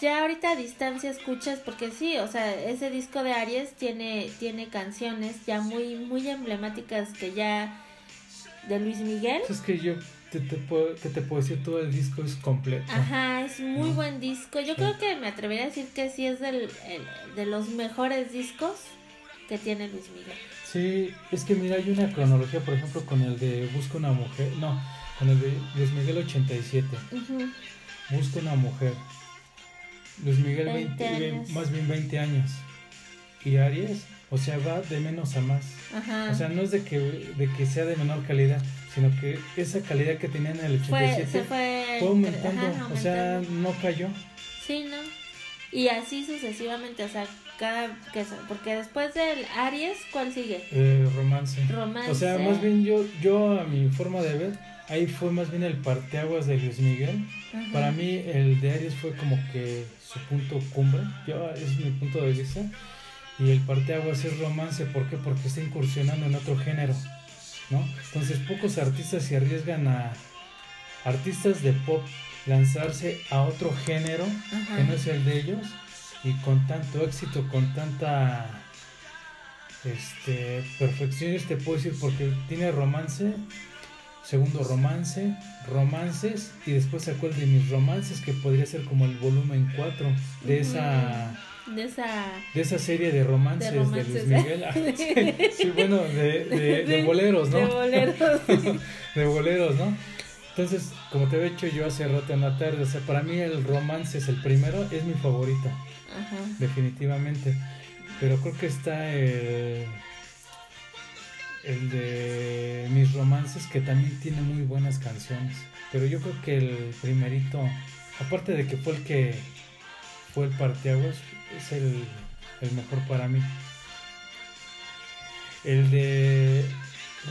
Speaker 1: ya ahorita a distancia escuchas, porque sí, o sea, ese disco de Aries tiene, tiene canciones ya muy, muy emblemáticas que ya de Luis Miguel.
Speaker 2: es que yo te, te puedo, que te puedo decir, todo el disco es completo.
Speaker 1: Ajá, es muy
Speaker 2: ¿no?
Speaker 1: buen disco. Yo
Speaker 2: Sí.
Speaker 1: creo que me atrevería a decir que sí es del, el- de los mejores discos que tiene Luis Miguel.
Speaker 2: Sí, es que mira, hay una cronología, por ejemplo, con el de Busca una mujer, no, con el de Luis Miguel 87,
Speaker 1: Ujú,
Speaker 2: Busca una mujer. Luis Miguel
Speaker 1: 20
Speaker 2: 20,
Speaker 1: años.
Speaker 2: más bien 20 años. Y Aries, o sea, va de menos a más.
Speaker 1: Ajá.
Speaker 2: O sea, no es de que, de que sea de menor calidad, sino que esa calidad que tenía en el
Speaker 1: fue,
Speaker 2: 87
Speaker 1: se fue,
Speaker 2: fue aumentando,
Speaker 1: ajá,
Speaker 2: o sea, no cayó.
Speaker 1: Sí, ¿no? Y así sucesivamente, o sea, cada que porque después del Aries, ¿cuál sigue?
Speaker 2: Eh, romance.
Speaker 1: Romance.
Speaker 2: O sea, más bien yo, yo a mi forma de ver, ahí fue más bien el parteaguas de Luis Miguel.
Speaker 1: Ajá.
Speaker 2: Para mí el de Aries fue como que su punto cumbre, yo es mi punto de vista. Y el parteaguas es romance, ¿por qué? Porque está incursionando en otro género, ¿no? Entonces pocos artistas se arriesgan a artistas de pop lanzarse a otro género
Speaker 1: Ajá.
Speaker 2: que no es el de ellos y con tanto éxito, con tanta este perfección, te puedo decir porque tiene romance, segundo romance, romances y después sacó el de mis romances que podría ser como el volumen 4 de esa
Speaker 1: De esa.
Speaker 2: de esa serie de romances de,
Speaker 1: romances,
Speaker 2: Luis. Miguel. Ah, sí, sí, bueno, de, de- de boleros, ¿no?
Speaker 1: De boleros.
Speaker 2: de boleros, ¿no? Entonces, como te he dicho yo hace rato en la tarde, o sea, para mí el romance es el primero, es mi favorito,
Speaker 1: Ajá.
Speaker 2: definitivamente. Pero creo que está el, el de mis romances, que también tiene muy buenas canciones. Pero yo creo que el primerito, aparte de que fue el que fue el parteaguas, es el, el mejor para mí. El de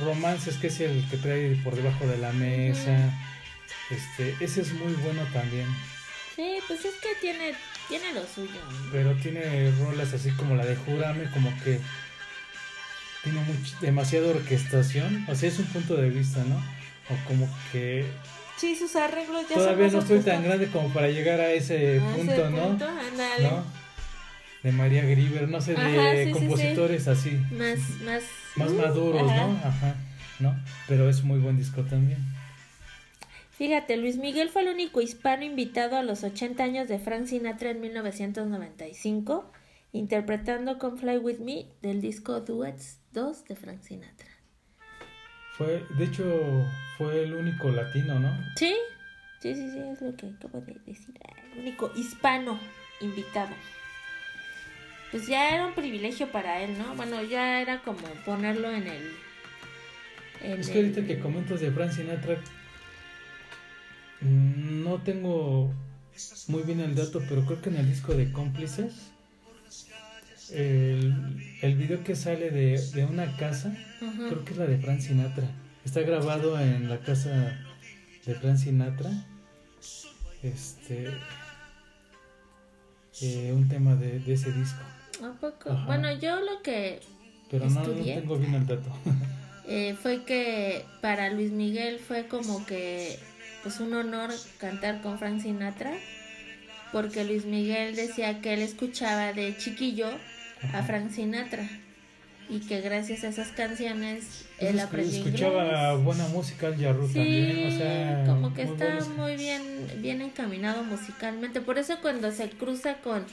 Speaker 2: romances, que es el que trae por debajo de la mesa. Este, ese es muy bueno también.
Speaker 1: Sí, pues es que tiene, tiene lo suyo.
Speaker 2: Pero tiene rolas así como la de Júrame, como que tiene much- demasiada orquestación. O sea, es un punto de vista, ¿no? O como que
Speaker 1: Sí, sus arreglos ya
Speaker 2: todavía no estoy tan grande como para llegar a ese
Speaker 1: A ese
Speaker 2: punto, ¿no?
Speaker 1: punto, ándale.
Speaker 2: ¿No? De María Grieber, no sé, de
Speaker 1: sí, sí.
Speaker 2: compositores así,
Speaker 1: Más, más.
Speaker 2: más
Speaker 1: uh,
Speaker 2: maduros,
Speaker 1: ajá.
Speaker 2: ¿no? Ajá, ¿no? Pero es muy buen disco también.
Speaker 1: Fíjate, Luis Miguel fue el único hispano invitado a los 80 años de Frank Sinatra en 1995, interpretando Come Fly With Me del disco Duets 2 de Frank Sinatra.
Speaker 2: Fue, de hecho, fue el único latino, ¿no?
Speaker 1: Sí, sí, sí, sí, es lo que acabo de decir. Ah, El único hispano invitado. Pues ya era un privilegio para él, ¿no? Bueno, ya era como ponerlo en el... en
Speaker 2: Es que ahorita que comentas de Frank Sinatra, no tengo muy bien el dato, pero creo que en el disco de Cómplices, el, el video que sale de, de una casa, creo que es la de Frank Sinatra. Está grabado en la casa de Frank Sinatra. Este. eh, un tema de, de ese disco.
Speaker 1: ¿A poco?
Speaker 2: Ajá.
Speaker 1: Bueno, yo lo que
Speaker 2: Pero no, no tengo bien el dato.
Speaker 1: eh, fue que para Luis Miguel fue como que pues un honor cantar con Frank Sinatra porque Luis Miguel decía que él escuchaba de chiquillo a. Frank Sinatra y que gracias a esas canciones él aprendió
Speaker 2: escuchaba
Speaker 1: inglés.
Speaker 2: buena música al Yarru
Speaker 1: Sí,
Speaker 2: también, o sea,
Speaker 1: como que
Speaker 2: muy
Speaker 1: está
Speaker 2: buenos-
Speaker 1: muy bien, bien encaminado musicalmente. Por eso cuando se cruza con,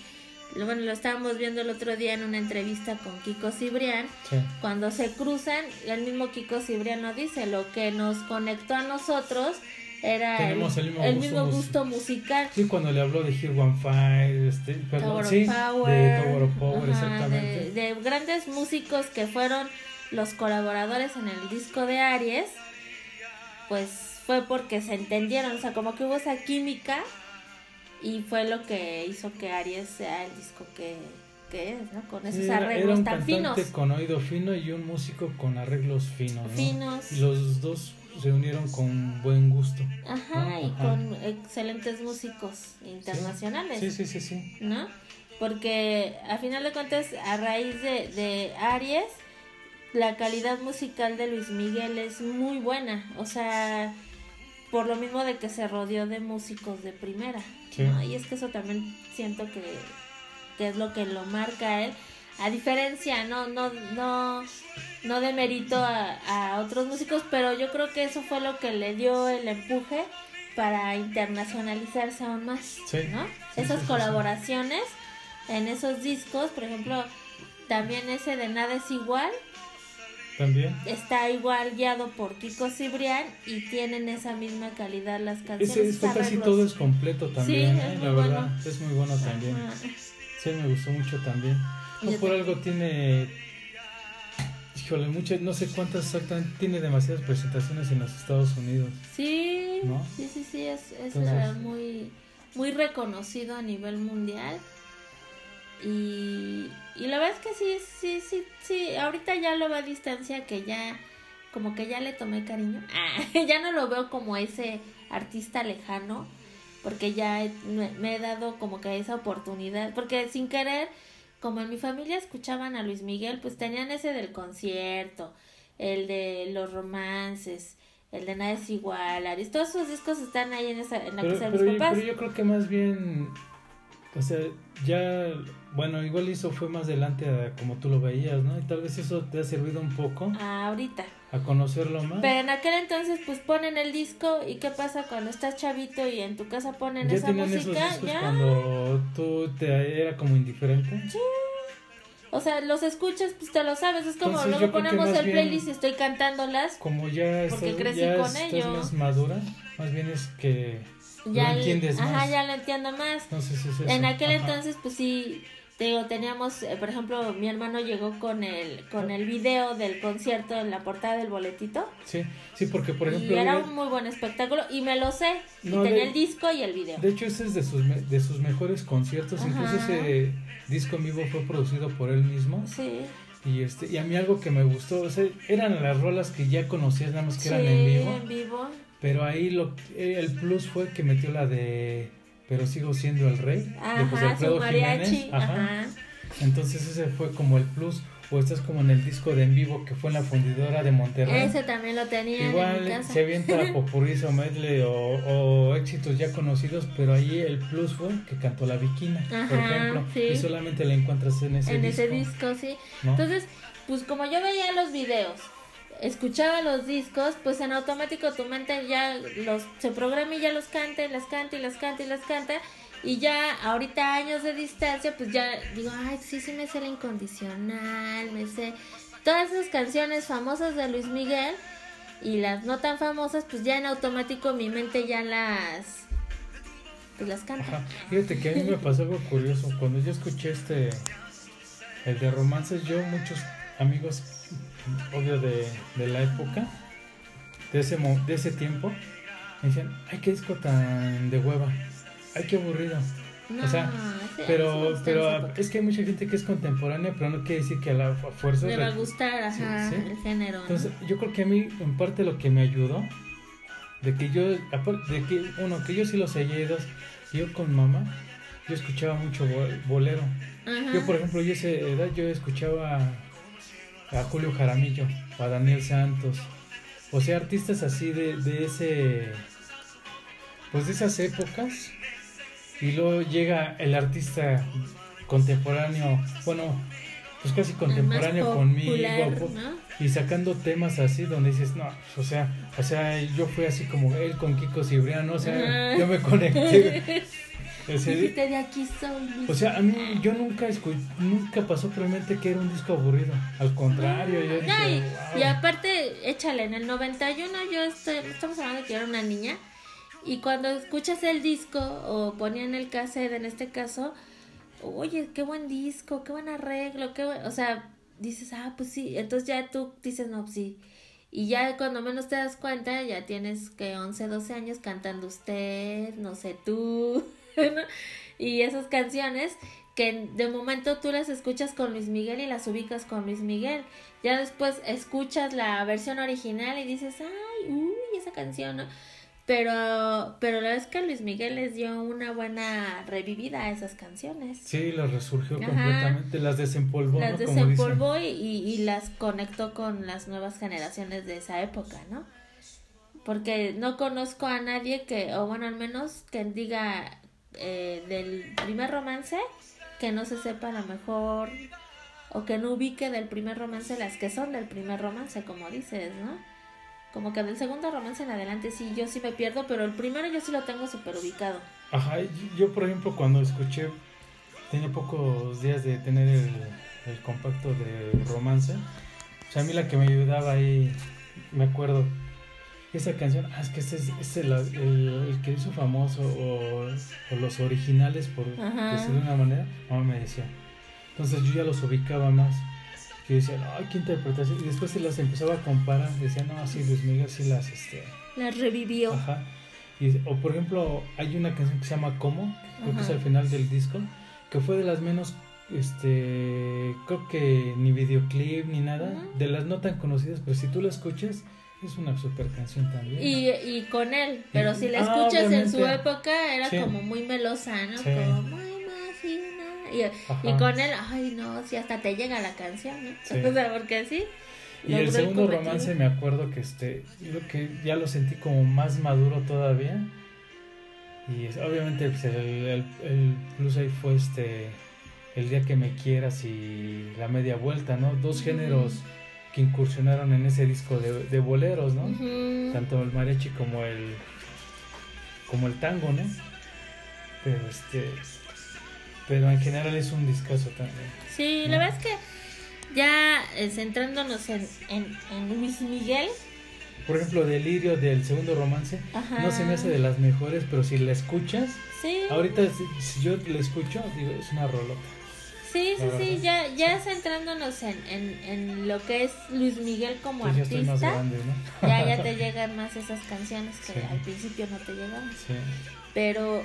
Speaker 1: bueno, lo estábamos viendo el otro día en una entrevista con Kiko Cibrián,
Speaker 2: Sí.
Speaker 1: cuando se cruzan, el mismo Kiko Cibrián nos dice, lo que nos conectó a nosotros era el,
Speaker 2: Tenemos el mismo
Speaker 1: el
Speaker 2: gusto
Speaker 1: mismo
Speaker 2: mus-
Speaker 1: gusto musical.
Speaker 2: Sí, cuando le habló de Here One Fire, este, perdón,
Speaker 1: Tower of Power,
Speaker 2: de Tower of Power,
Speaker 1: ajá,
Speaker 2: exactamente.
Speaker 1: de, de grandes músicos que fueron los colaboradores en el disco de Aries, pues fue porque se entendieron, o sea, como que hubo esa química y fue lo que hizo que Aries sea el disco que, que es, ¿no? Con esos
Speaker 2: era, era
Speaker 1: arreglos
Speaker 2: un
Speaker 1: tan
Speaker 2: cantante
Speaker 1: finos.
Speaker 2: con oído fino y un músico con arreglos finos, ¿no?
Speaker 1: Finos.
Speaker 2: Los dos se unieron con buen gusto.
Speaker 1: Ajá,
Speaker 2: ¿no?
Speaker 1: y
Speaker 2: Ajá.
Speaker 1: con excelentes músicos internacionales.
Speaker 2: Sí, sí, sí, sí.
Speaker 1: ¿no? Porque a final de cuentas, a raíz de, de Aries, la calidad musical de Luis Miguel es muy buena. O sea, por lo mismo de que se rodeó de músicos de primera.
Speaker 2: Sí.
Speaker 1: ¿no? Y es que eso también siento que, que es lo que lo marca a él. A diferencia, no, no, no, no de mérito a, a otros músicos, pero yo creo que eso fue lo que le dio el empuje para internacionalizarse aún más,
Speaker 2: Sí.
Speaker 1: ¿no?
Speaker 2: Sí,
Speaker 1: Esas
Speaker 2: sí,
Speaker 1: colaboraciones en esos discos, por ejemplo, también ese de Nada es igual,
Speaker 2: También.
Speaker 1: está igual guiado por Kiko Cibrián y tienen esa misma calidad las canciones.
Speaker 2: Ese disco casi todo es completo también,
Speaker 1: Sí,
Speaker 2: ¿eh?
Speaker 1: es
Speaker 2: la
Speaker 1: muy
Speaker 2: verdad,
Speaker 1: bueno.
Speaker 2: es muy bueno también.
Speaker 1: Ajá.
Speaker 2: Sí, me gustó mucho también. No
Speaker 1: Yo
Speaker 2: por algo tiene, híjole, muchas, no sé cuántas exactamente, tiene demasiadas presentaciones en los Estados Unidos.
Speaker 1: Sí,
Speaker 2: ¿No?
Speaker 1: sí, sí, sí, es, es
Speaker 2: Entonces-
Speaker 1: eh, muy, muy reconocido a nivel mundial. Y, y la verdad es que sí, sí, sí, sí, ahorita ya lo veo a distancia que ya, como que ya le tomé cariño. Ah, ya no lo veo como ese artista lejano, porque ya me he dado como que esa oportunidad, porque sin querer, como en mi familia escuchaban a Luis Miguel, pues tenían ese del concierto, el de los romances, el de Nada es igual, Aries, todos esos discos están ahí en, esa, en la
Speaker 2: Pero,
Speaker 1: casa de mis
Speaker 2: yo,
Speaker 1: papás.
Speaker 2: pero yo creo que más bien, o sea, ya, bueno, igual eso fue más adelante a como tú lo veías, ¿no? Y tal vez eso te ha servido un poco
Speaker 1: Ah, ahorita.
Speaker 2: A conocerlo más.
Speaker 1: Pero en aquel entonces, pues ponen el disco y qué pasa cuando estás chavito y en tu casa ponen
Speaker 2: ya
Speaker 1: esa
Speaker 2: esos
Speaker 1: música,
Speaker 2: discos
Speaker 1: ya.
Speaker 2: cuando tú te era como indiferente.
Speaker 1: O sea, los escuchas, pues te lo sabes. Es como
Speaker 2: Entonces,
Speaker 1: luego ponemos el playlist y estoy cantándolas.
Speaker 2: Como ya
Speaker 1: Porque
Speaker 2: estás,
Speaker 1: crecí
Speaker 2: ya
Speaker 1: con
Speaker 2: estás
Speaker 1: ello.
Speaker 2: más madura, más bien es que
Speaker 1: Ya,
Speaker 2: lo entiendes
Speaker 1: ajá,
Speaker 2: más.
Speaker 1: ya lo entiendo más.
Speaker 2: Si es eso.
Speaker 1: En aquel
Speaker 2: Ajá.
Speaker 1: entonces, pues sí, te digo, teníamos, eh, por ejemplo, mi hermano llegó con el, con el video del concierto en la portada del boletito.
Speaker 2: Sí, sí, porque por ejemplo...
Speaker 1: y era un muy buen espectáculo y me lo sé.
Speaker 2: No,
Speaker 1: y tenía
Speaker 2: de-
Speaker 1: el disco y el video.
Speaker 2: De hecho, ese es de sus, de sus mejores conciertos. Incluso ese disco en vivo fue producido por él mismo.
Speaker 1: Sí.
Speaker 2: Y este y a mí algo que me gustó, o sea, eran las rolas que ya conocías, nada más que
Speaker 1: sí,
Speaker 2: eran en vivo.
Speaker 1: en vivo.
Speaker 2: Pero ahí lo eh, el plus fue que metió la de Pero sigo siendo el rey. de José
Speaker 1: Ajá,
Speaker 2: Alfredo
Speaker 1: mariachi.
Speaker 2: Jiménez. Ajá.
Speaker 1: Ajá.
Speaker 2: Entonces ese fue como el plus. O estás como en el disco de en vivo que fue en la fundidora de Monterrey.
Speaker 1: Ese también lo tenía en mi
Speaker 2: Igual
Speaker 1: casa.
Speaker 2: se avienta popurrí o medley o, o éxitos ya conocidos, pero ahí el plus fue que cantó la Viquina, por
Speaker 1: Ajá,
Speaker 2: ejemplo,
Speaker 1: sí.
Speaker 2: y solamente la encuentras en ese
Speaker 1: en
Speaker 2: disco.
Speaker 1: ese disco, sí.
Speaker 2: ¿no?
Speaker 1: Entonces, pues como yo veía los videos, escuchaba los discos, pues en automático tu mente ya los se programa y ya los canta y las canta y las canta y las canta. Y ya ahorita años de distancia, pues ya digo, ay, sí, sí me sé la incondicional, me sé todas esas canciones famosas de Luis Miguel y las no tan famosas, pues ya en automático mi mente ya las pues las canta.
Speaker 2: Fíjate que a mí me pasó algo curioso. Cuando yo escuché este, el de romances, yo, muchos amigos, obvio de, de la época, de ese, de ese tiempo, me decían, ay, qué disco tan de hueva, ay, qué aburrido.
Speaker 1: No,
Speaker 2: O sea, Pero, pero es que hay mucha gente que es contemporánea, pero no quiere decir que a la fu- fuerza...
Speaker 1: Le va a gustar, ajá,
Speaker 2: Sí, sí.
Speaker 1: el género. ¿no?
Speaker 2: Entonces, yo creo que a mí, en parte, lo que me ayudó, de que yo, de que, uno, que yo sí los seguí dos, yo con mamá, yo escuchaba mucho bolero. Yo, por ejemplo, yo esa edad yo escuchaba a Julio Jaramillo, a Daniel Santos. O sea, artistas así de, de ese. Pues de esas épocas. Y luego llega el artista contemporáneo, bueno, pues casi contemporáneo conmigo, y sacando temas así donde dices, no, o sea, o sea, yo fui así como él con Kiko Cibriano, o sea, yo me conecté.
Speaker 1: de aquí
Speaker 2: O sea, a mí yo nunca nunca pasó por mi mente que era un disco aburrido. Al contrario, yo dije,
Speaker 1: y, aparte, échale, en el 91 yo estoy, estamos hablando de que era una niña. Y cuando escuchas el disco o ponían el cassette en este caso, oye, qué buen disco, qué buen arreglo, qué o sea, dices, ah, pues sí, entonces ya tú dices, no, pues sí. Y ya cuando menos te das cuenta, ya tienes que 11, 12 años cantando usted, no sé tú. y esas canciones que de momento tú las escuchas con Luis Miguel y las ubicas con Luis Miguel. Ya después escuchas la versión original y dices, ay, uy, esa canción, ¿no? Pero, pero la verdad es que Luis Miguel les dio una buena revivida a esas canciones.
Speaker 2: Sí, las resurgió completamente, las desempolvó.
Speaker 1: Las desempolvó y, y, las conectó con las nuevas generaciones de esa época, ¿no? Porque no conozco a nadie que, o bueno, al menos que diga eh, del primer romance que no se sepa a lo mejor o que no ubique del primer romance las que son del primer romance, como dices, ¿no? Como que del segundo romance en adelante sí, yo sí me pierdo, pero el primero yo sí lo tengo súper ubicado.
Speaker 2: Ajá, yo por ejemplo cuando escuché, tenía pocos días de tener el, compacto de romance, o sea, a mí la que me ayudaba ahí, me acuerdo, esa canción, ah, es que este es, el, el, que hizo famoso o, los originales, por decirlo de una manera, mamá me decía. Entonces yo ya los ubicaba más. Yo decía, ay, qué interpretación. Y después se las empezaba a comparar. Decía, no, así Luis Miguel sí las. Este...
Speaker 1: Las revivió.
Speaker 2: Ajá. Y, o por ejemplo, hay una canción que se llama Como, creo que es al final del disco, que fue de las menos este creo que ni videoclip ni nada de las no tan conocidas pero si tú la escuchas es una super canción también.
Speaker 1: Y, y con él, pero si la ah, escuchas en su época era como muy melosa, ¿no? Como muy Y, y, con él, ay no, si hasta te llega la canción, ¿no? o sea, porque sí.
Speaker 2: Y el segundo romance me acuerdo que este, yo que ya lo sentí como más maduro todavía. Y obviamente pues, el, el, el, plus ahí fue este el día que me quieras y la media vuelta, ¿no? Dos géneros que incursionaron en ese disco de, de boleros, ¿no? Tanto el mariachi como el como el tango, ¿no? Pero este pero en general es un discazo también.
Speaker 1: Sí, la verdad es que ya eh, centrándonos en, en, Luis Miguel.
Speaker 2: Por ejemplo, Delirio del segundo romance, no se me hace de las mejores, pero si la escuchas,
Speaker 1: sí.
Speaker 2: ahorita si, yo la escucho, digo, es una rolota.
Speaker 1: Sí, sí, sí, ya, ya centrándonos en, en, lo que es Luis Miguel como pues artista, ya, ya, te llegan más esas canciones que al principio no te llegaban. Pero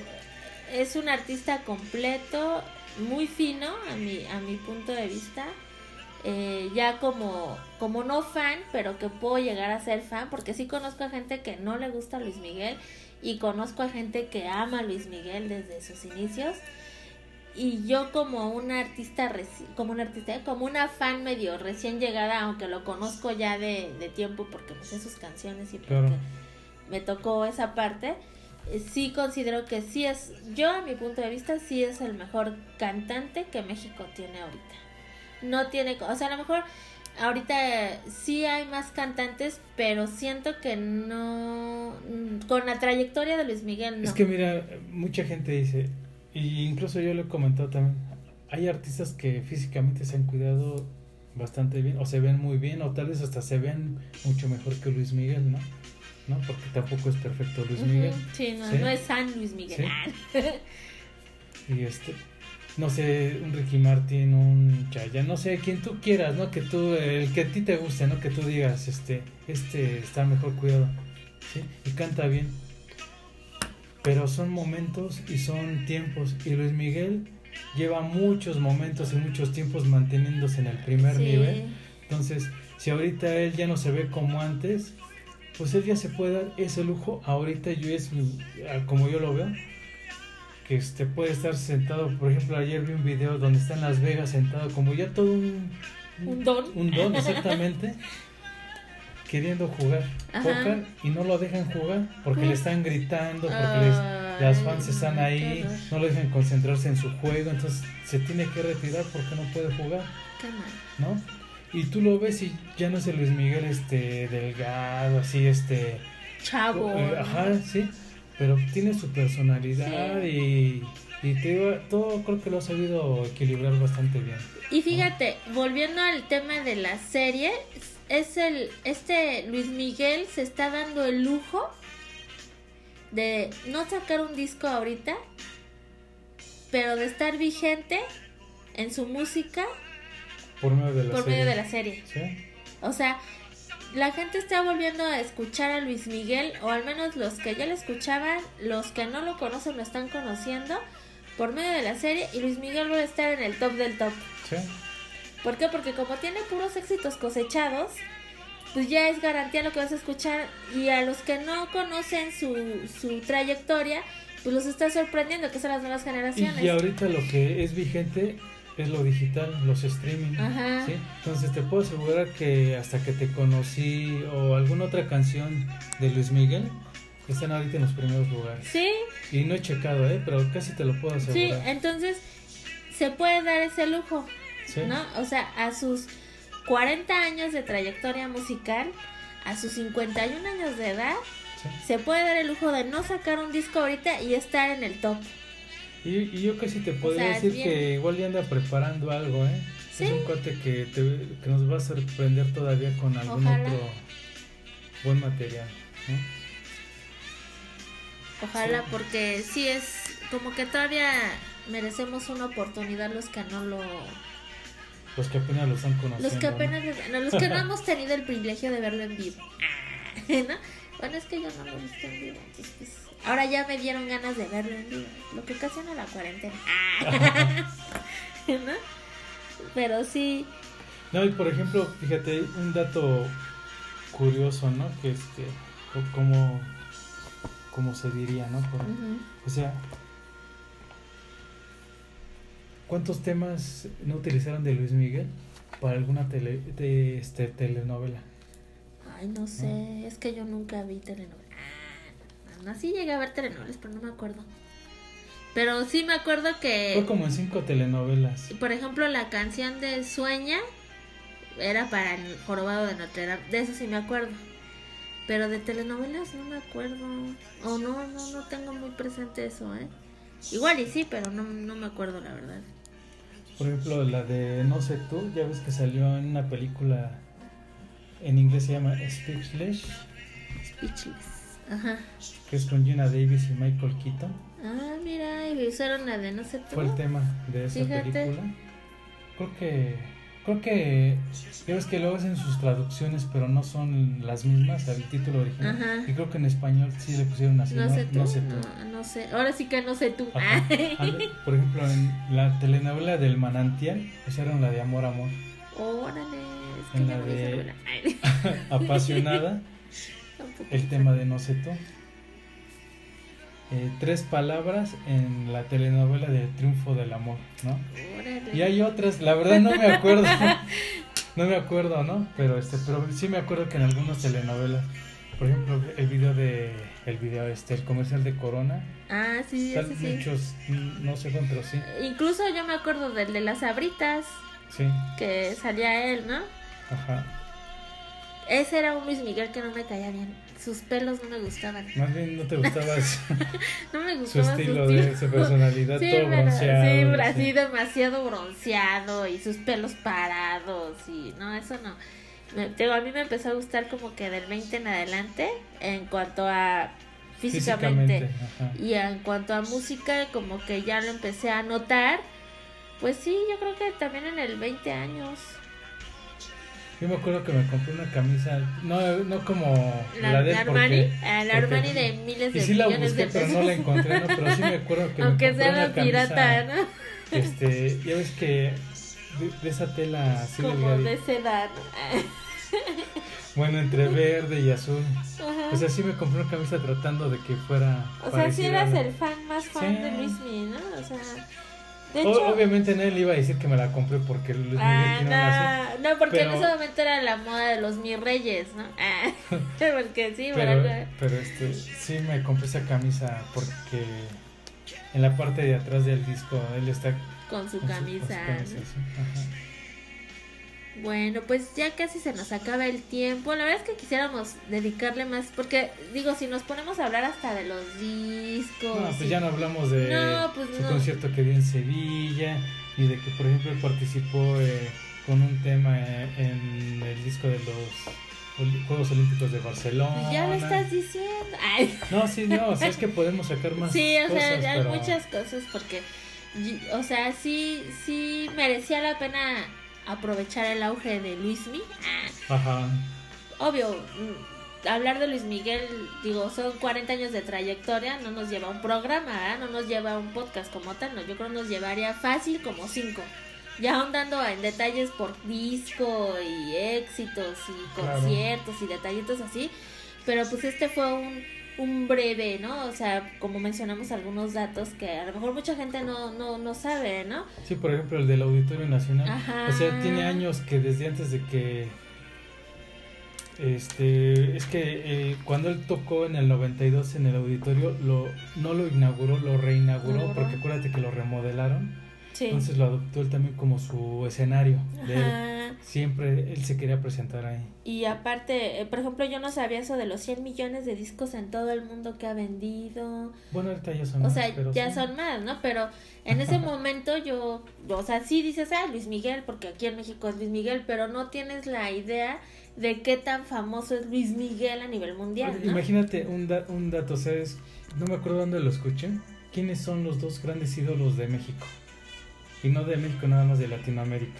Speaker 1: es un artista completo, muy fino a mi, a mi punto de vista. Eh, ya como, como no fan, pero que puedo llegar a ser fan, porque sí conozco a gente que no le gusta Luis Miguel y conozco a gente que ama a Luis Miguel desde sus inicios y yo como una artista como una artista como una fan medio recién llegada aunque lo conozco ya de, de tiempo porque me sé sus canciones y porque me tocó esa parte eh, sí considero que sí es yo a mi punto de vista sí es el mejor cantante que México tiene ahorita. No tiene o sea a lo mejor ahorita sí hay más cantantes pero siento que no con la trayectoria de Luis Miguel no.
Speaker 2: es que mira mucha gente dice y incluso yo lo he comentado también. Hay artistas que físicamente se han cuidado bastante bien, o se ven muy bien, o tal vez hasta se ven mucho mejor que Luis Miguel, ¿no? ¿No? Porque tampoco es perfecto Luis Miguel.
Speaker 1: Sí, no, no es San Luis Miguel.
Speaker 2: y este, no sé, un Ricky Martin, un Chaya, no sé, quien tú quieras, ¿no? Que tú, el que a ti te guste, ¿no? Que tú digas, este, este está mejor cuidado, ¿sí? Y canta bien pero son momentos y son tiempos. Y Luis Miguel lleva muchos momentos y muchos tiempos manteniéndose en el primer nivel. Entonces, si ahorita él ya no se ve como antes, pues él ya se puede dar ese lujo. Ahorita yo es, como yo lo veo, que este puede estar sentado, por ejemplo, ayer vi un video donde está en Las Vegas sentado como ya todo un
Speaker 1: Un don.
Speaker 2: un don exactamente queriendo jugar póker y no lo dejan jugar porque le están gritando, porque les- las fans están ahí, no lo dejan concentrarse en su juego, entonces se tiene que retirar porque no puede jugar,
Speaker 1: Qué mal.
Speaker 2: ¿no? Y tú lo ves y ya no es el Luis Miguel este delgado, así este
Speaker 1: Chavo.
Speaker 2: eh, ajá, sí, pero tiene su personalidad y, y te todo creo que lo ha sabido equilibrar bastante bien.
Speaker 1: Y fíjate, volviendo al tema de la serie, es el este Luis Miguel se está dando el lujo de no sacar un disco ahorita, pero de estar vigente en su música
Speaker 2: Por medio de la
Speaker 1: por
Speaker 2: serie.
Speaker 1: medio de la serie.
Speaker 2: ¿Sí?
Speaker 1: O sea, la gente está volviendo a escuchar a Luis Miguel, o al menos los que ya lo escuchaban, los que no lo conocen lo están conociendo por medio de la serie y Luis Miguel va a estar en el top del top.
Speaker 2: ¿Sí?
Speaker 1: ¿Por qué? Porque como tiene puros éxitos cosechados, pues ya es garantía lo que vas a escuchar y a los que no conocen su, su trayectoria, pues los está sorprendiendo, que son las nuevas generaciones.
Speaker 2: Y, ahorita lo que es vigente es lo digital, los streaming.
Speaker 1: Ajá.
Speaker 2: ¿sí? Entonces te puedo asegurar que hasta que te conocí o alguna otra canción de Luis Miguel están ahorita en los primeros lugares.
Speaker 1: Sí,
Speaker 2: Y no he checado, ¿eh? pero casi te lo puedo
Speaker 1: sí,
Speaker 2: asegurar.
Speaker 1: entonces se puede dar ese lujo,
Speaker 2: ¿Sí?
Speaker 1: ¿no? O sea, a sus 40 años de trayectoria musical, a sus 51 años de edad,
Speaker 2: Sí.
Speaker 1: se puede dar el lujo de no sacar un disco ahorita y estar en el top.
Speaker 2: Y, y yo casi te podría
Speaker 1: sea,
Speaker 2: decir
Speaker 1: bien.
Speaker 2: que igual ya anda preparando algo, ¿eh?
Speaker 1: Sí.
Speaker 2: Es un cuate que, te- que nos va a sorprender todavía con algún
Speaker 1: Ojalá.
Speaker 2: otro buen material. ¿no?
Speaker 1: Ojalá,
Speaker 2: Sí.
Speaker 1: porque sí es como que todavía merecemos una oportunidad los que no lo...
Speaker 2: Los que apenas lo están conociendo.
Speaker 1: Los que
Speaker 2: ¿no?
Speaker 1: apenas... No, los que no hemos tenido el privilegio de verlo en vivo. ¿No? Bueno, es que yo no lo he visto en vivo. entonces, pues, ahora ya me dieron ganas de verlo en vivo. Lo que ocasiona la cuarentena. ¿No? Pero sí...
Speaker 2: No, y por ejemplo, fíjate, un dato curioso, ¿no? Que este, co- como, como se diría, ¿no? Por-
Speaker 1: ujú.
Speaker 2: o sea, ¿cuántos temas no utilizaron de Luis Miguel para alguna tele, de, este, telenovela?
Speaker 1: Ay, no sé, es que yo nunca vi telenovelas. Ah, sí llegué a ver telenovelas, pero no me acuerdo. Pero sí me acuerdo
Speaker 2: Fue
Speaker 1: que,
Speaker 2: como en cinco telenovelas.
Speaker 1: por ejemplo, la canción de Sueña era para el jorobado de Notre Dame. De eso sí me acuerdo. Pero de telenovelas no me acuerdo. O no, no, no tengo muy presente eso, ¿eh? Igual y sí, pero no, no me acuerdo la verdad.
Speaker 2: Por ejemplo, la de No sé tú, ya ves que salió en una película, en inglés se llama Speechless,
Speaker 1: Speechless. Ajá.
Speaker 2: que es con Gina Davis y Michael Keaton.
Speaker 1: Ah, mira, y usaron la de no sé tú.
Speaker 2: Fue el tema de esa
Speaker 1: Fíjate.
Speaker 2: película. Creo que, creo que, ya ves que luego hacen sus traducciones, pero no son las mismas al título original.
Speaker 1: Ajá.
Speaker 2: Y creo que en español sí le pusieron así,
Speaker 1: No sé tú.
Speaker 2: No sé tú.
Speaker 1: No, no sé. Ahora sí que no sé tú.
Speaker 2: Por ejemplo, en la telenovela del Manantial, usaron la de Amor, Amor.
Speaker 1: Órale. Es que
Speaker 2: En
Speaker 1: ya
Speaker 2: la de-
Speaker 1: esa
Speaker 2: Apasionada, el tema de No sé tú. Eh, tres palabras en la telenovela de Triunfo del Amor, ¿no?
Speaker 1: Órale.
Speaker 2: Y hay otras, la verdad no me acuerdo. No me acuerdo, ¿no? Pero este, pero sí me acuerdo que en algunas telenovelas, por ejemplo, el video de el video este, el comercial de Corona,
Speaker 1: Ah, sí,
Speaker 2: muchos, no sé cuántos, sí.
Speaker 1: Incluso yo me acuerdo del de las abritas
Speaker 2: Sí,
Speaker 1: que salía él, ¿no?
Speaker 2: ajá.
Speaker 1: Ese era un Luis Miguel que no me caía bien. Sus pelos no me gustaban.
Speaker 2: Más bien no te gustaba su,
Speaker 1: No me
Speaker 2: su
Speaker 1: gustaba
Speaker 2: estilo de su personalidad
Speaker 1: Sí,
Speaker 2: todo bronceado.
Speaker 1: sí,
Speaker 2: así.
Speaker 1: demasiado bronceado y sus pelos parados y no, eso no. Me- digo, a mí me empezó a gustar como que del 20 en adelante en cuanto a físicamente, y en cuanto a música como que ya lo empecé a notar. Pues sí, yo creo que también en el 20 años.
Speaker 2: Yo me acuerdo que me compré una camisa, no, no como
Speaker 1: La,
Speaker 2: la de
Speaker 1: la Armani,
Speaker 2: porque-
Speaker 1: la
Speaker 2: porque-
Speaker 1: Armani de miles
Speaker 2: Y
Speaker 1: de
Speaker 2: sí la
Speaker 1: millones
Speaker 2: busqué,
Speaker 1: de
Speaker 2: pero
Speaker 1: pesos.
Speaker 2: no la encontré, ¿no? Pero sí me acuerdo que me
Speaker 1: Aunque
Speaker 2: compré
Speaker 1: sea
Speaker 2: una
Speaker 1: la pirata,
Speaker 2: camisa,
Speaker 1: ¿no?
Speaker 2: Este, ya ves que de, de esa tela así
Speaker 1: Como
Speaker 2: delgadita.
Speaker 1: de. ¿no?
Speaker 2: Bueno, entre verde y azul.
Speaker 1: Ajá.
Speaker 2: O sea, sí me compré una camisa tratando de que fuera.
Speaker 1: O sea, sí eras el fan más fan de Luis Miguel, ¿no? O sea.
Speaker 2: De hecho, obviamente en él iba a decir que me la compré porque Luis Miguel
Speaker 1: ah, tiene no, no, porque en ese momento era la moda de los mi reyes, ¿no? Ah, porque sí,
Speaker 2: pero, pero este, sí me compré esa camisa porque en la parte de atrás del disco él está
Speaker 1: con su camisa. Bueno, pues ya casi se nos acaba el tiempo. La verdad es que quisiéramos dedicarle más, porque digo, si nos ponemos a hablar hasta de los discos.
Speaker 2: No, pues ya no hablamos de pues su concierto que dio en Sevilla, y de que, por ejemplo, él participó eh, con un tema eh, en el disco de los Juegos Olímpicos de Barcelona. Pues
Speaker 1: ya lo estás diciendo.
Speaker 2: No, sí, no, o sea, es que podemos sacar más.
Speaker 1: Sí, o sea, hay muchas cosas porque, o sea, sí, sí merecía la pena aprovechar el auge de Luismi.
Speaker 2: Ah. Ajá.
Speaker 1: Obvio, mm, hablar de Luis Miguel, digo, son 40 años de trayectoria, no nos lleva un programa, no nos lleva un podcast como tal, no, yo creo que nos llevaría fácil como 5. Ya ahondando en detalles por disco y éxitos y conciertos y detallitos así, pero pues este fue un un breve, ¿no? O sea, como mencionamos algunos datos que a lo mejor mucha gente no, no, no sabe, ¿no?
Speaker 2: Sí, por ejemplo, el del Auditorio Nacional. O sea, tiene años que desde antes de que... Este, es que eh, cuando él tocó en el 92 en el auditorio, lo, no lo inauguró, lo reinauguró, porque acuérdate que lo remodelaron. Sí. Entonces lo adoptó él también como su escenario. De él siempre él se quería presentar ahí.
Speaker 1: Y aparte, eh, por ejemplo, yo no sabía eso de los 100 millones de discos en todo el mundo que ha vendido.
Speaker 2: Bueno, ahorita ya son
Speaker 1: más. O sea, ya son más, ¿no? Pero en ese momento yo, o sea, sí dices, ah, Luis Miguel, porque aquí en México es Luis Miguel, pero no tienes la idea de qué tan famoso es Luis Miguel a nivel mundial.
Speaker 2: Imagínate un, un dato, ¿sabes? No me acuerdo dónde lo escuché. ¿Quiénes son los dos grandes ídolos de México? Y no de México, nada más de Latinoamérica.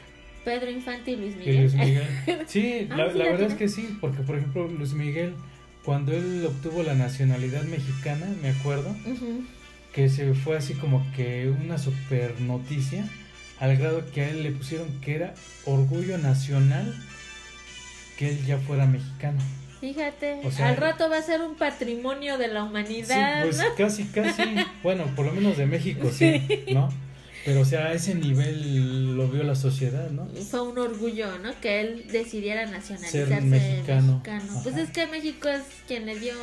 Speaker 1: Pedro Infante y Luis Miguel.
Speaker 2: Sí, ah, la, verdad es que sí, porque por ejemplo Luis Miguel, cuando él obtuvo la nacionalidad mexicana, me acuerdo, que se fue así como que una super noticia, al grado que a él le pusieron que era orgullo nacional que él ya fuera mexicano.
Speaker 1: Fíjate, al rato va a ser un patrimonio de la humanidad.
Speaker 2: Sí, pues casi, casi, bueno, por lo menos de México, sí. ¿no? Pero, o sea, a ese nivel lo vio la sociedad, ¿no?
Speaker 1: Fue un orgullo, ¿no? Que él decidiera nacionalizarse Ser mexicano. Pues es que México es quien le dio,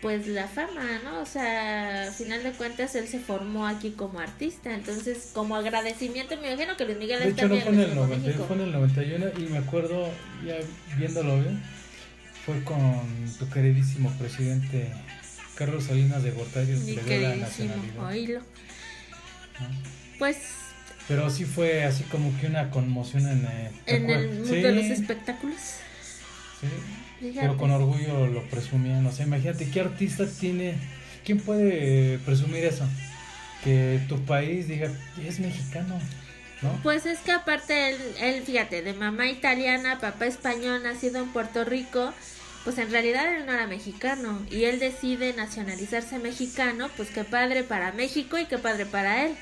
Speaker 1: pues, la fama, ¿no? O sea, al final de cuentas, él se formó aquí como artista. Entonces, como agradecimiento, me imagino que Luis Miguel
Speaker 2: de hecho, no fue en el 90, fue en el 91 y me acuerdo, ya viéndolo bien, fue con tu queridísimo presidente Carlos Salinas de Gortari, que le dio la nacionalidad.
Speaker 1: Pues
Speaker 2: pero sí fue así como que una conmoción en,
Speaker 1: eh, en el mundo de los espectáculos.
Speaker 2: Sí. Pero con orgullo lo presumían. O sea, imagínate qué artista tiene. ¿Quién puede presumir eso? Que tu país diga, es mexicano. ¿No?
Speaker 1: Pues es que aparte él, él, fíjate, de mamá italiana, papá español, nacido en Puerto Rico, pues en realidad él no era mexicano y él decide nacionalizarse mexicano, pues qué padre para México y qué padre para él.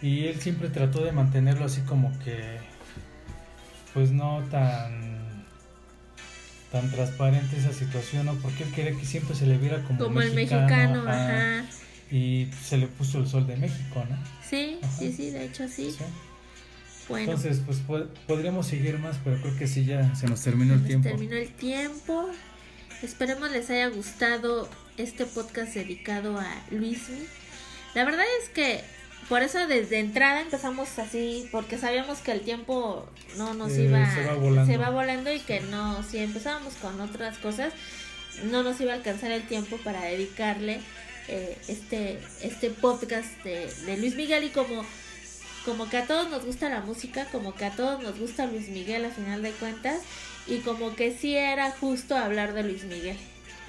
Speaker 2: Y él siempre trató de mantenerlo así como que, pues no tan tan transparente esa situación, ¿no? Porque él quería que siempre se le viera como,
Speaker 1: como el mexicano, ajá.
Speaker 2: Y se le puso el sol de México, ¿no?
Speaker 1: Sí, sí, sí, de hecho sí.
Speaker 2: Bueno. Entonces, pues podríamos seguir más, pero creo que sí ya se nos terminó el tiempo.
Speaker 1: Terminó el tiempo. Esperemos les haya gustado este podcast dedicado a Luismi. La verdad es que por eso desde entrada empezamos así, porque sabíamos que el tiempo no nos eh, iba,
Speaker 2: se va, volando.
Speaker 1: se va volando y que no, si empezábamos con otras cosas, no nos iba a alcanzar el tiempo para dedicarle eh, este, este podcast de, de Luis Miguel y como como que a todos nos gusta la música, como que a todos nos gusta Luis Miguel a final de cuentas, y como que sí era justo hablar de Luis Miguel.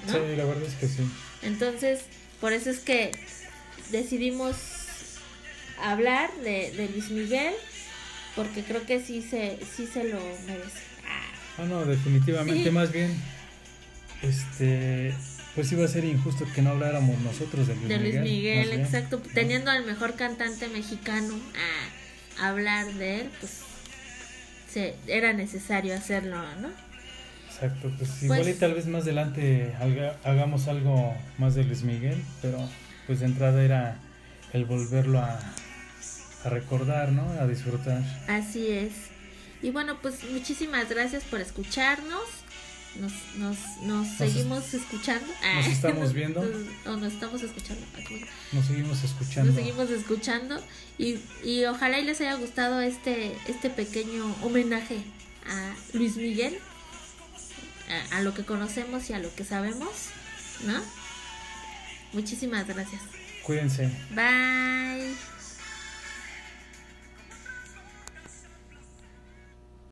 Speaker 1: ¿no?
Speaker 2: Sí, la verdad es que sí.
Speaker 1: Entonces, por eso es que decidimos hablar de, de Luis Miguel, porque creo que sí se, sí se lo merece.
Speaker 2: Ah, ah no, definitivamente, más bien, este, pues iba a ser injusto que no habláramos nosotros de Luis
Speaker 1: Miguel.
Speaker 2: De
Speaker 1: Luis Miguel, exacto, teniendo al mejor cantante mexicano a hablar de él, pues era necesario hacerlo, ¿no?
Speaker 2: Exacto, pues igual y
Speaker 1: Pues-
Speaker 2: tal vez más adelante haga- hagamos algo más de Luis Miguel, pero pues de entrada era el volverlo a, a recordar, ¿no? A disfrutar.
Speaker 1: Así es. Y bueno, pues muchísimas gracias por escucharnos. Nos, nos, nos seguimos escuchando.
Speaker 2: nos estamos viendo.
Speaker 1: o nos estamos escuchando.
Speaker 2: Nos seguimos escuchando.
Speaker 1: Nos seguimos escuchando. Y, y ojalá y les haya gustado este, este pequeño homenaje a Luis Miguel. A, a lo que conocemos y a lo que sabemos. ¿No? Muchísimas gracias.
Speaker 2: Cuídense.
Speaker 1: Bye.